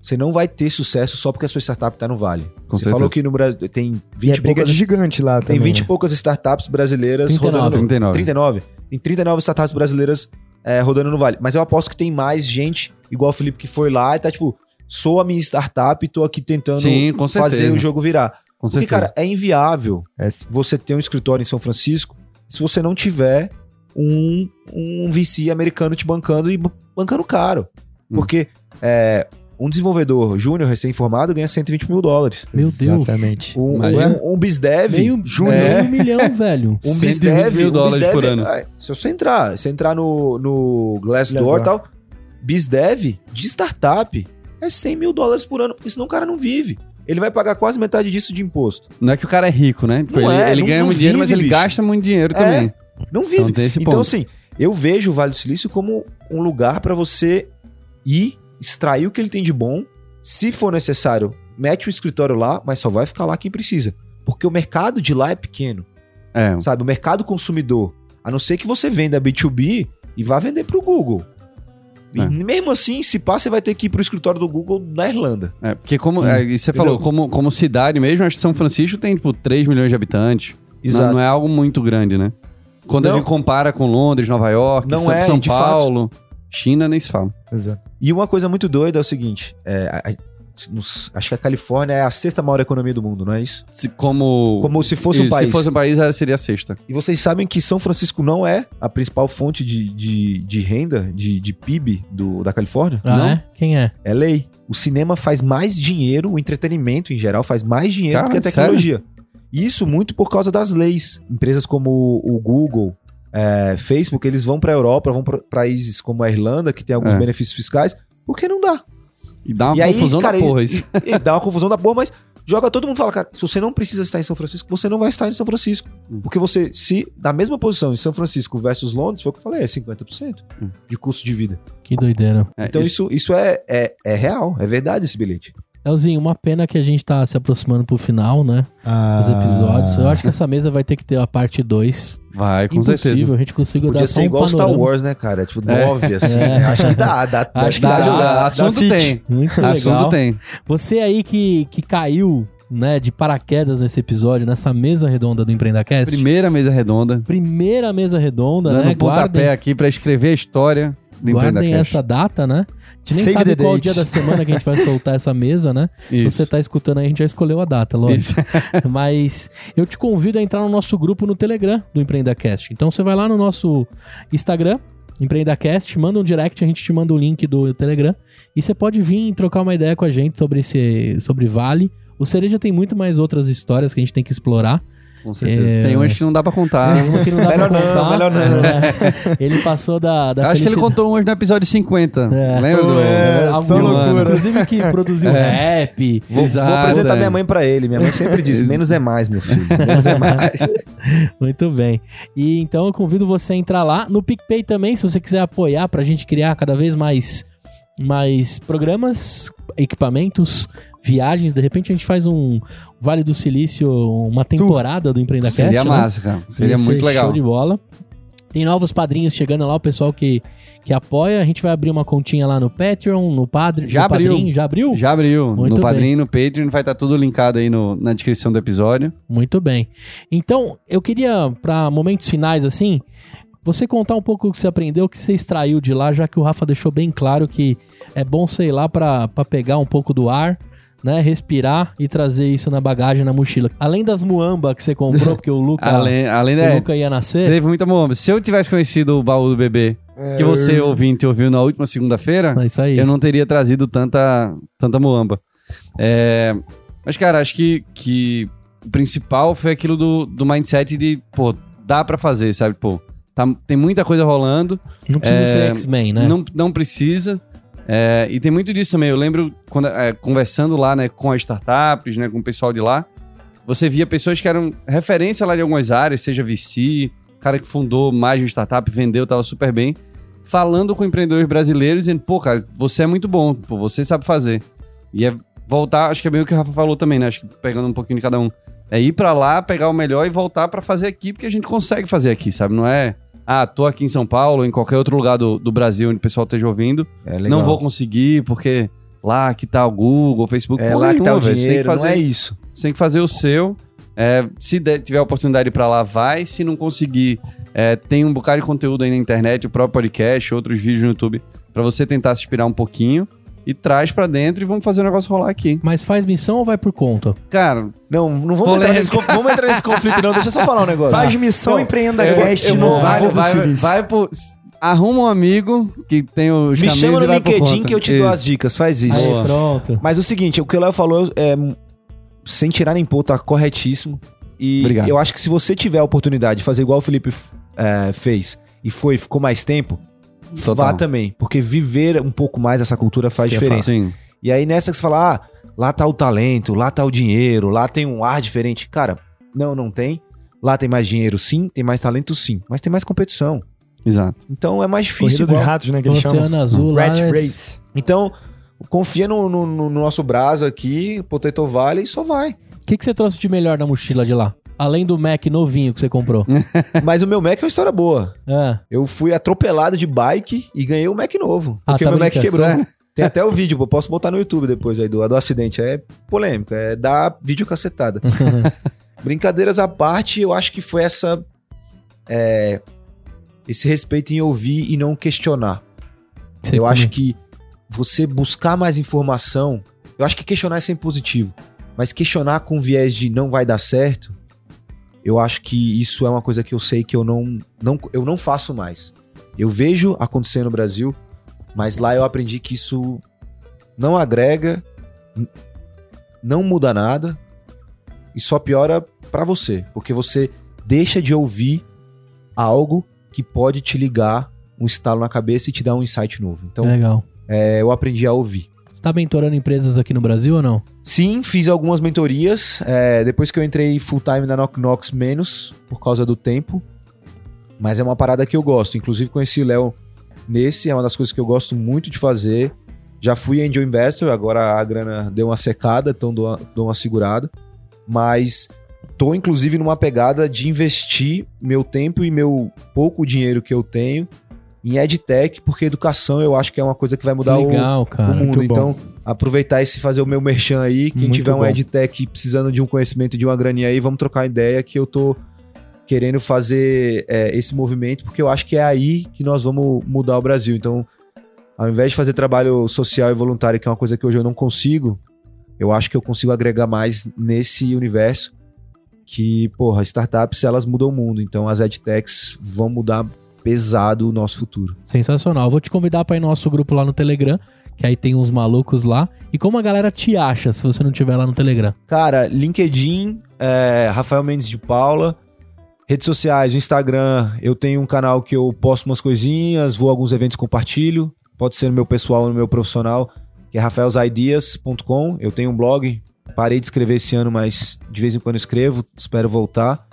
você não vai ter sucesso só porque a sua startup tá no Vale. Com você certeza. falou que no Brasil tem E 20 é e briga poucas, gigante lá tem também. 20 e né? poucas startups brasileiras 39. rodando no 39. 39. Tem 39 startups brasileiras é, rodando no Vale. Mas eu aposto que tem mais gente, igual o Felipe que foi lá e tá tipo, sou a minha startup e tô aqui tentando Sim, com fazer o jogo virar. Com Porque, certeza. cara, é inviável É, você ter um escritório em São Francisco se você não tiver um, um VC americano te bancando e bancando caro. Hum. Porque é, um desenvolvedor júnior recém-formado ganha 120 mil dólares. Meu Deus. Exatamente. Um, Imagina. um, um BizDev... Meio júnior. É. milhão, velho. Um 120 BizDev, mil um dólares BizDev, por ano. é, se você entrar, se entrar no, no Glassdoor Glassdoor. e tal, BizDev de startup é 100 mil dólares por ano, porque senão o cara não vive. Ele vai pagar quase metade disso de imposto. Não é que o cara é rico, né? Tipo, Não ele é, ele não- ganha não muito dinheiro, mas vive, ele bicho. gasta muito dinheiro É. também. Não vive. Então tem esse Então, ponto. assim, eu vejo o Vale do Silício como um lugar pra você ir, extrair o que ele tem de bom. Se for necessário, mete o escritório lá, mas só vai ficar lá quem precisa. Porque o mercado de lá é pequeno. É, Sabe, o mercado consumidor. A não ser que você venda B2B e vá vender pro Google. E É. mesmo assim, se pá, você vai ter que ir pro escritório do Google na Irlanda. é, porque como é, e você falou, como, como cidade mesmo, acho que São Francisco tem, tipo, 3 milhões de habitantes. Não, não é algo muito grande, né? Quando a Não. gente compara com Londres, Nova York, Não São, é, São Paulo, China, nem se fala. Exato. E uma coisa muito doida é o seguinte: é, a- a- nos- acho que a Califórnia é a sexta maior economia do mundo, não é isso? Se, como Como se fosse um país. Se fosse um país, ela seria a sexta. E vocês sabem que São Francisco não é a principal fonte de, de, de renda, de, de PIB do, da Califórnia? Ah, Não? é? Quem é? É lei. O cinema faz mais dinheiro, o entretenimento em geral faz mais dinheiro do que a tecnologia. Isso muito por causa das leis. Empresas como o Google, é, Facebook, eles vão pra Europa, vão pra países como a Irlanda, que tem alguns É. benefícios fiscais, porque não dá. E dá uma e aí, confusão cara, da porra isso. e- e dá uma confusão da porra, mas joga todo mundo e fala, cara, se você não precisa estar em São Francisco, você não vai estar em São Francisco. Hum. Porque você, se na mesma posição em São Francisco versus Londres, foi o que eu falei, é 50% Hum. de custo de vida. Que doideira. É, Então isso, isso é, é, é real, é verdade esse bilhete. Elzinho, uma pena que a gente tá se aproximando pro final, né? Ah, Os episódios. Eu acho que essa mesa vai ter que ter a parte 2. Vai, com Impossível, certeza. a gente conseguiu Podia dar ser um igual Star panorama. Wars, né, cara? Tipo, É. nove, assim. É. né? Acho que dá, dá, Acho acho que dá, dá, dá, dá, dá assunto fit. tem. Muito legal. Assunto tem. Você aí que, que caiu, né, de paraquedas nesse episódio, nessa mesa redonda do EmpreendaCast. Primeira mesa redonda. Primeira mesa redonda, Dando né? um pontapé aqui pra escrever a história guardem essa data, né? A gente nem Save sabe qual date. dia da semana que a gente vai soltar essa mesa, né? Isso. Você tá escutando aí, a gente já escolheu a data, lógico. Mas eu te convido a entrar no nosso grupo no Telegram do EmpreendaCast. Então você vai lá no nosso Instagram, EmpreendaCast, manda um direct, a gente te manda o link do Telegram. E você pode vir trocar uma ideia com a gente sobre esse sobre Vale. O Cereja tem muito mais outras histórias que a gente tem que explorar. Com certeza. É. Tem umas que não dá pra contar. Que não dá Melhor pra não, contar. melhor não. É. Ele passou da, da Eu acho que ele contou umas no episódio 50. É. Lembra do... É, Algum- só loucura. Inclusive que produziu rap. Vou, Exato, vou apresentar é. minha mãe pra ele. Minha mãe sempre diz: menos é mais, meu filho. Menos é mais. Muito bem. E então eu convido você a entrar lá no PicPay também, se você quiser apoiar pra gente criar cada vez mais, mais programas, equipamentos, viagens. De repente a gente faz um Vale do Silício, uma temporada do EmpreendaCast. Seria né? massa, cara. Seria Ia ser muito legal. Show de bola. Tem novos padrinhos chegando lá, o pessoal que, que apoia. A gente vai abrir uma continha lá no Patreon, no Padre. Já no abriu. Padrinho. Já abriu? Já abriu. Muito no. Padrinho e no Patreon vai estar tudo linkado aí no- na descrição do episódio. Muito bem. Então, eu queria, para momentos finais, assim, você contar um pouco o que você aprendeu, o que você extraiu de lá, já que o Rafa deixou bem claro que é bom, sei lá, para pegar um pouco do ar, né? Respirar e trazer isso na bagagem, na mochila. Além das muamba que você comprou, porque o Luca, Além, além o da. Luca ia nascer. Teve muita moamba. Se eu tivesse conhecido o baú do bebê, que você ouvinte ouviu na última segunda-feira, É isso aí. eu não teria trazido tanta, tanta muamba. É, mas, cara, acho que, que o principal foi aquilo do, do mindset de, pô, dá pra fazer, sabe? Pô, tá- tem muita coisa rolando, Não precisa É, ser X-Men, né? não, não precisa. É, e tem muito disso também. Eu lembro quando, é, conversando lá né, com as startups, né, com o pessoal de lá, você via pessoas que eram referência lá de algumas áreas, seja VC, cara que fundou mais de uma startup, vendeu, tava super bem, falando com empreendedores brasileiros, dizendo, pô, cara, você é muito bom, pô, você sabe fazer. E é voltar, acho que é bem o que o Rafa falou também, né? Acho que pegando um pouquinho de cada um. É ir pra lá, pegar o melhor e voltar pra fazer aqui, porque a gente consegue fazer aqui, sabe? Não é, ah, tô aqui em São Paulo, em qualquer outro lugar do, do Brasil onde o pessoal esteja ouvindo, É legal. não vou conseguir, porque lá que tá o Google, o Facebook, É lá que tá o. Você dinheiro, que fazer não é isso. você tem que fazer o seu. É, se der- tiver oportunidade para lá, vai. Se não conseguir, é, tem um bocado de conteúdo aí na internet, o próprio podcast, outros vídeos no YouTube, para você tentar se inspirar um pouquinho. E traz pra dentro e vamos fazer o negócio rolar aqui. Mas faz missão ou vai por conta? Cara, Não, não vamos entrar, nesse, vamos entrar nesse conflito, não. Deixa eu só falar um negócio. Faz missão Não, empreenda eu- cast eu vou- vai, vai, vai pro. Arruma um amigo que tem os Me chama no vai LinkedIn que eu te dou Isso. as dicas. Faz isso. Aí, pronto. Mas o seguinte, o que o Léo falou é, sem tirar nem pôr, tá corretíssimo. E Obrigado. eu acho que se você tiver a oportunidade de fazer igual o Felipe é, fez e foi, ficou mais tempo, Total. vá também. Porque viver um pouco mais essa cultura faz Isso diferença. Sim. E aí nessa que você fala, ah, lá tá o talento, lá tá o dinheiro, lá tem um ar diferente. Cara, não, não tem. Lá tem mais dinheiro sim, tem mais talento sim, mas tem mais competição. Exato. Então é mais difícil. Corrida dos igual. ratos, né? Que eles chamam. Oceano Azul lá. Rat é- Race. Então, confia no, no- no nosso braço aqui, Potato Valley e só vai. O que, que você trouxe de melhor na mochila de lá? Além do Mac novinho que você comprou. Mas o meu Mac é uma história boa. Ah, Eu fui atropelado de bike e ganhei um Mac novo. Ah, Porque tá o meu Mac quebrou. Tem até o vídeo, eu posso botar no YouTube depois aí do, do acidente. É polêmico, é dar vídeo cacetada. Brincadeiras à parte, eu acho que foi essa. é, esse respeito em ouvir e não questionar. você eu acho que você buscar mais informação. Eu acho que questionar é sempre positivo. Mas questionar com viés de não vai dar certo, eu acho que isso é uma coisa que eu sei que eu não, não, eu não faço mais. Eu vejo acontecer no Brasil, mas lá eu aprendi que isso não agrega, não muda nada e só piora pra você, porque você deixa de ouvir algo que pode te ligar um estalo na cabeça e te dar um insight novo. Então, Legal. é, eu aprendi a ouvir. Tá mentorando empresas aqui no Brasil ou não? Sim, fiz algumas mentorias. é, depois que eu entrei full time na Knock Knox, menos, por causa do tempo. Mas é uma parada que eu gosto. Inclusive, conheci o Léo nesse, é uma das coisas que eu gosto muito de fazer. Já fui angel investor, agora a grana deu uma secada, então dou uma, dou uma segurada. Mas tô, inclusive, numa pegada de investir meu tempo e meu pouco dinheiro que eu tenho em EdTech, porque educação eu acho que é uma coisa que vai mudar o, Legal, cara. o mundo. Então, aproveitar esse fazer o meu merchan aí. Quem Muito tiver um bom. EdTech precisando de um conhecimento de uma graninha aí, vamos trocar ideia que eu tô querendo fazer é, esse movimento, porque eu acho que é aí que nós vamos mudar o Brasil. Então, ao invés de fazer trabalho social e voluntário, que é uma coisa que hoje eu não consigo, eu acho que eu consigo agregar mais nesse universo que, porra, startups, elas mudam o mundo. Então, as EdTechs vão mudar pesado o nosso futuro. Sensacional. Vou te convidar pra ir no nosso grupo lá no Telegram, que aí tem uns malucos lá. E como a galera te acha se você não tiver lá no Telegram? Cara, LinkedIn, é, Rafael Mendes de Paula. Redes sociais, Instagram, eu tenho um canal que eu posto umas coisinhas, vou a alguns eventos, compartilho. Pode ser no meu pessoal ou no meu profissional, que é rafaelsideas.com. Eu tenho um blog, parei de escrever esse ano, mas de vez em quando escrevo, espero voltar.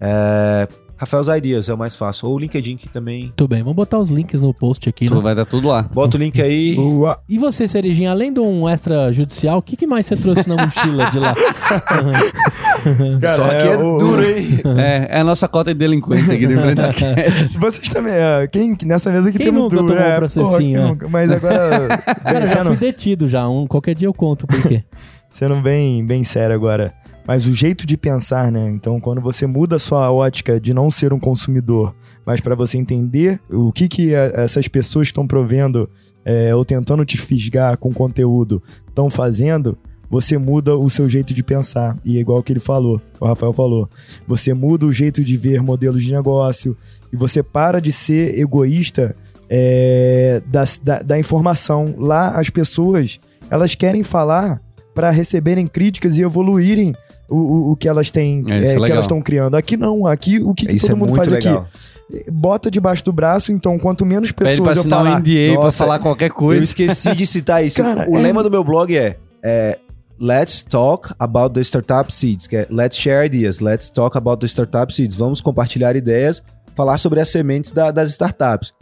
É, Rafael's Ideas é o mais fácil. Ou o LinkedIn, que também. Muito bem, vamos botar os links no post aqui, Tu né? vai dar tudo lá. Bota o link aí. Boa. E você, Cerejinha, além de um extrajudicial, o que, que mais você trouxe na mochila de lá? Cara, Só que é o- duro, hein? É, é a nossa cota de delinquente aqui do Empreendacast. Vocês também, é, quem nessa mesa aqui Quem tem nunca muito tomou um é, processinho, porra, é? nunca? Mas agora, Cara, eu já fui detido já. Um, qualquer dia eu conto por quê. sendo bem, bem sério agora. Mas o jeito de pensar, né? Então, quando você muda a sua ótica de não ser um consumidor, mas para você entender o que, que a- essas pessoas estão provendo é, ou tentando te fisgar com conteúdo estão fazendo, você muda o seu jeito de pensar. E é igual que ele falou, o Rafael falou. Você muda o jeito de ver modelos de negócio e você para de ser egoísta é, da, da, da informação. Lá, as pessoas, elas querem falar para receberem críticas e evoluírem o, o, o que elas têm, É, é é, que elas estão criando. Aqui não, aqui o que, que todo é mundo faz legal. aqui? Bota debaixo do braço, então quanto menos Pede pessoas pra eu falar... um NDA pra Nossa, falar qualquer Eu coisa. esqueci de citar isso. Cara, o é- lema do meu blog é, é Let's talk about the startup seeds, que é Let's share ideas, let's talk about the startup seeds. Vamos compartilhar ideias, falar sobre as sementes da- das startups.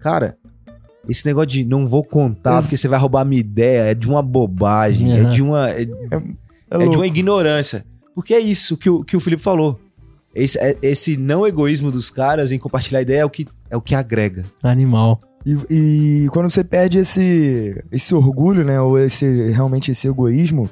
Cara, esse negócio de não vou contar Ex- porque você vai roubar minha ideia é de uma bobagem, é Uhum. de uma é, É é de louco. uma ignorância. Porque é isso que o, que o Felipe falou. Esse, é- esse não egoísmo dos caras em compartilhar ideia é o que, é o que agrega. Animal. E, e quando você perde esse, esse orgulho, né? Ou esse realmente esse egoísmo,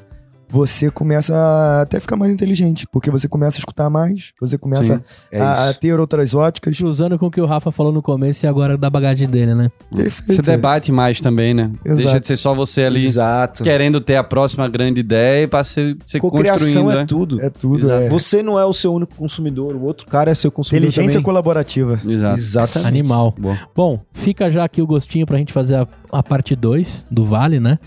você começa a até ficar mais inteligente. Porque você começa a escutar mais, você começa É a, a ter outras óticas. Cruzando com o que o Rafa falou no começo e agora da bagagem dele, né? Perfeito. Você debate mais também, né? Exato. Deixa de ser só você ali Exato. querendo ter a próxima grande ideia e pra ser, ser construindo, é né? tudo. É tudo, é. Você não é o seu único consumidor, o outro cara é seu consumidor Inteligência também. colaborativa. Exato. Exatamente. Animal. Boa. Bom, fica já aqui o gostinho pra gente fazer a, a parte 2 do Vale, né?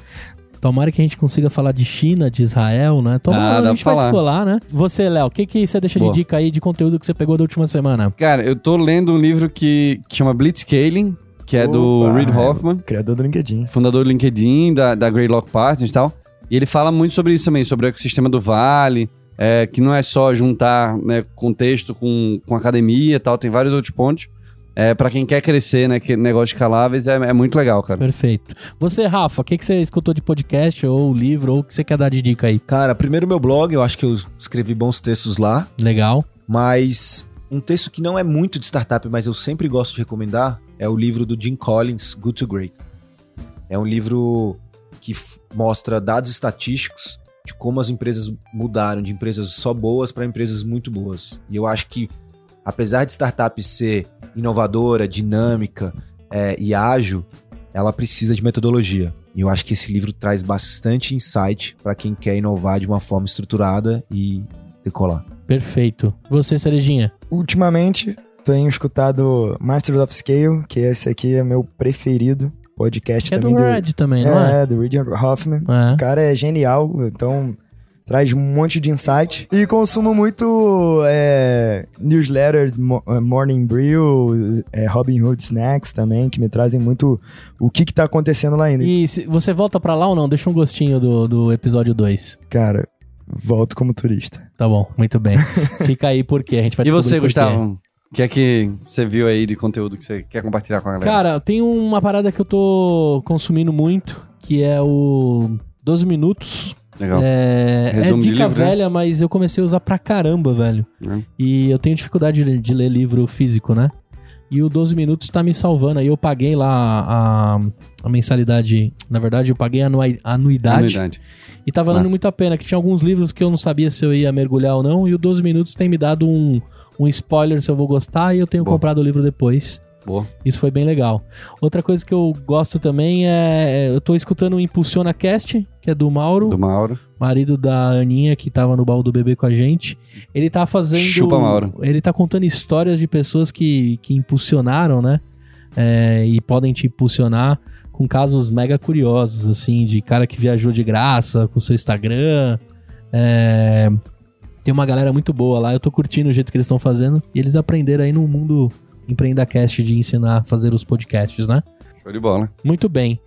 Tomara que a gente consiga falar de China, de Israel, né? Ah, Tomara, dá a gente vai descolar, né? Você, Léo, o que, que você deixa Boa. de dica aí de conteúdo que você pegou da última semana? Cara, eu tô lendo um livro que, que chama Blitzscaling, que é do Opa, Reid Hoffman, Criador do LinkedIn. fundador do LinkedIn, da, da Greylock Partners e tal. E ele fala muito sobre isso também, sobre o ecossistema do Vale, é, que não é só juntar né, contexto com, com academia e tal, tem vários outros pontos. É, para quem quer crescer, né? Que negócio escaláveis é, é muito legal, cara. Perfeito. Você, Rafa, o que, que você escutou de podcast ou livro ou o que você quer dar de dica aí? Cara, primeiro meu blog, eu acho que eu escrevi bons textos lá, Legal. mas um texto que não é muito de startup, mas eu sempre gosto de recomendar, é o livro do Jim Collins, Good to Great. É um livro que mostra dados estatísticos de como as empresas mudaram de empresas só boas para empresas muito boas. E eu acho que, apesar de startup ser inovadora, dinâmica é, e ágil, ela precisa de metodologia. E eu acho que esse livro traz bastante insight para quem quer inovar de uma forma estruturada e decolar. Perfeito. Você, Cerejinha? Ultimamente, tenho escutado Masters of Scale, que esse aqui é meu preferido. Podcast É do também Red também, não é? É, do Reed Hoffman. É. O cara é genial, então traz um monte de insight. E consumo muito é, newsletter, Mo- eh, Morning Brew, é, Robin Hood Snacks também, que me trazem muito o que que tá acontecendo lá ainda. E se- você volta pra lá ou não? Deixa um gostinho do, do episódio 2. Cara, volto como turista. Tá bom, muito bem. Fica aí porque a gente vai E você. Gustavo? O que é que você viu aí de conteúdo que você quer compartilhar com a galera? Cara, tem uma parada que eu tô consumindo muito, que é o 12 minutos. Legal. É, é dica livro, né? velha, mas eu comecei a usar pra caramba, velho. É. E eu tenho dificuldade de, de ler livro físico, né? E o 12 minutos tá me salvando. Aí eu paguei lá a, a mensalidade. Na verdade, eu paguei a anuidade. Anuidade. E tá valendo Massa. muito a pena, que tinha alguns livros que eu não sabia se eu ia mergulhar ou não. E o 12 minutos tem me dado um, um spoiler se eu vou gostar. E eu tenho Boa. comprado o livro depois. Boa. Isso foi bem legal. Outra coisa que eu gosto também é. Eu tô escutando o Impulsiona Cast, que é do Mauro, Do Mauro. marido da Aninha, que tava no baú do bebê com a gente. Ele tá fazendo. Chupa, Mauro. Ele tá contando histórias de pessoas que, que impulsionaram, né? É, e podem te impulsionar com casos mega curiosos, assim, de cara que viajou de graça com seu Instagram. É, Tem uma galera muito boa lá, eu tô curtindo o jeito que eles estão fazendo. E eles aprenderam aí no mundo EmpreendaCast de ensinar a fazer os podcasts, né? Show de bola. Muito bem.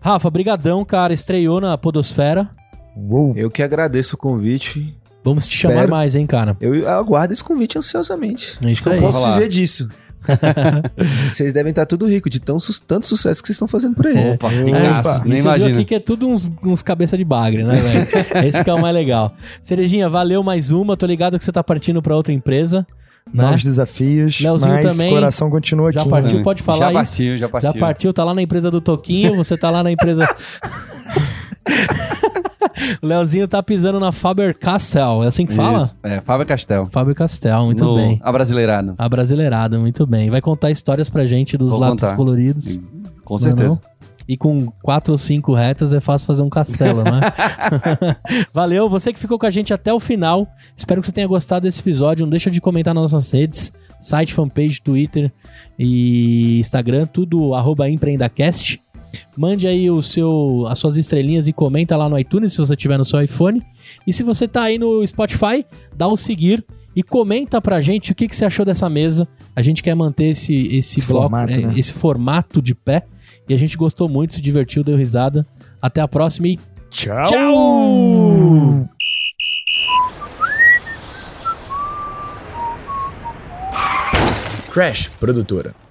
Rafa, brigadão, cara. Estreou na Podosfera. Uou! Eu que agradeço o convite. Vamos te chamar Espero. mais, hein, cara. Eu aguardo esse convite ansiosamente. É isso eu aí. posso Vai lá. viver disso. vocês devem estar tudo rico de tão su- tanto sucesso que vocês estão fazendo por aí. Opa, É, ricaço. e Nem imagina. aqui que é tudo uns, uns cabeça de bagre, né, velho? Esse que é o mais legal. Cerejinha, valeu mais uma. Tô ligado que você tá partindo pra outra empresa. Né? Novos desafios, Leozinho mas também. o coração continua Já aqui. partiu? né? pode falar já aí? partiu, já partiu. Já partiu, tá lá na empresa do Toquinho, você tá lá na empresa. o Leozinho tá pisando na Faber Castell, é assim que fala? Isso. É, Fábio Castel. Faber Castell, muito No bem. Abrasileirado. A brasileirada, muito bem. Vai contar histórias pra gente dos Vou lápis contar. coloridos. Com Não é certeza. não? E com quatro ou cinco retas é fácil fazer um castelo, né? Valeu, você que ficou com a gente até o final. Espero que você tenha gostado desse episódio. Não deixa de comentar nas nossas redes, site, fanpage, Twitter e Instagram, tudo arroba empreendacast. Mande aí o seu, as suas estrelinhas e comenta lá no iTunes se você tiver no seu iPhone. E se você tá aí no Spotify, dá o seguir e comenta pra gente o que, que você achou dessa mesa. A gente quer manter esse, esse, Esse bloco, formato, é, né? esse formato de pé. E a gente gostou muito, se divertiu, deu risada. Até a próxima e Tchau! tchau! Crash Produtora.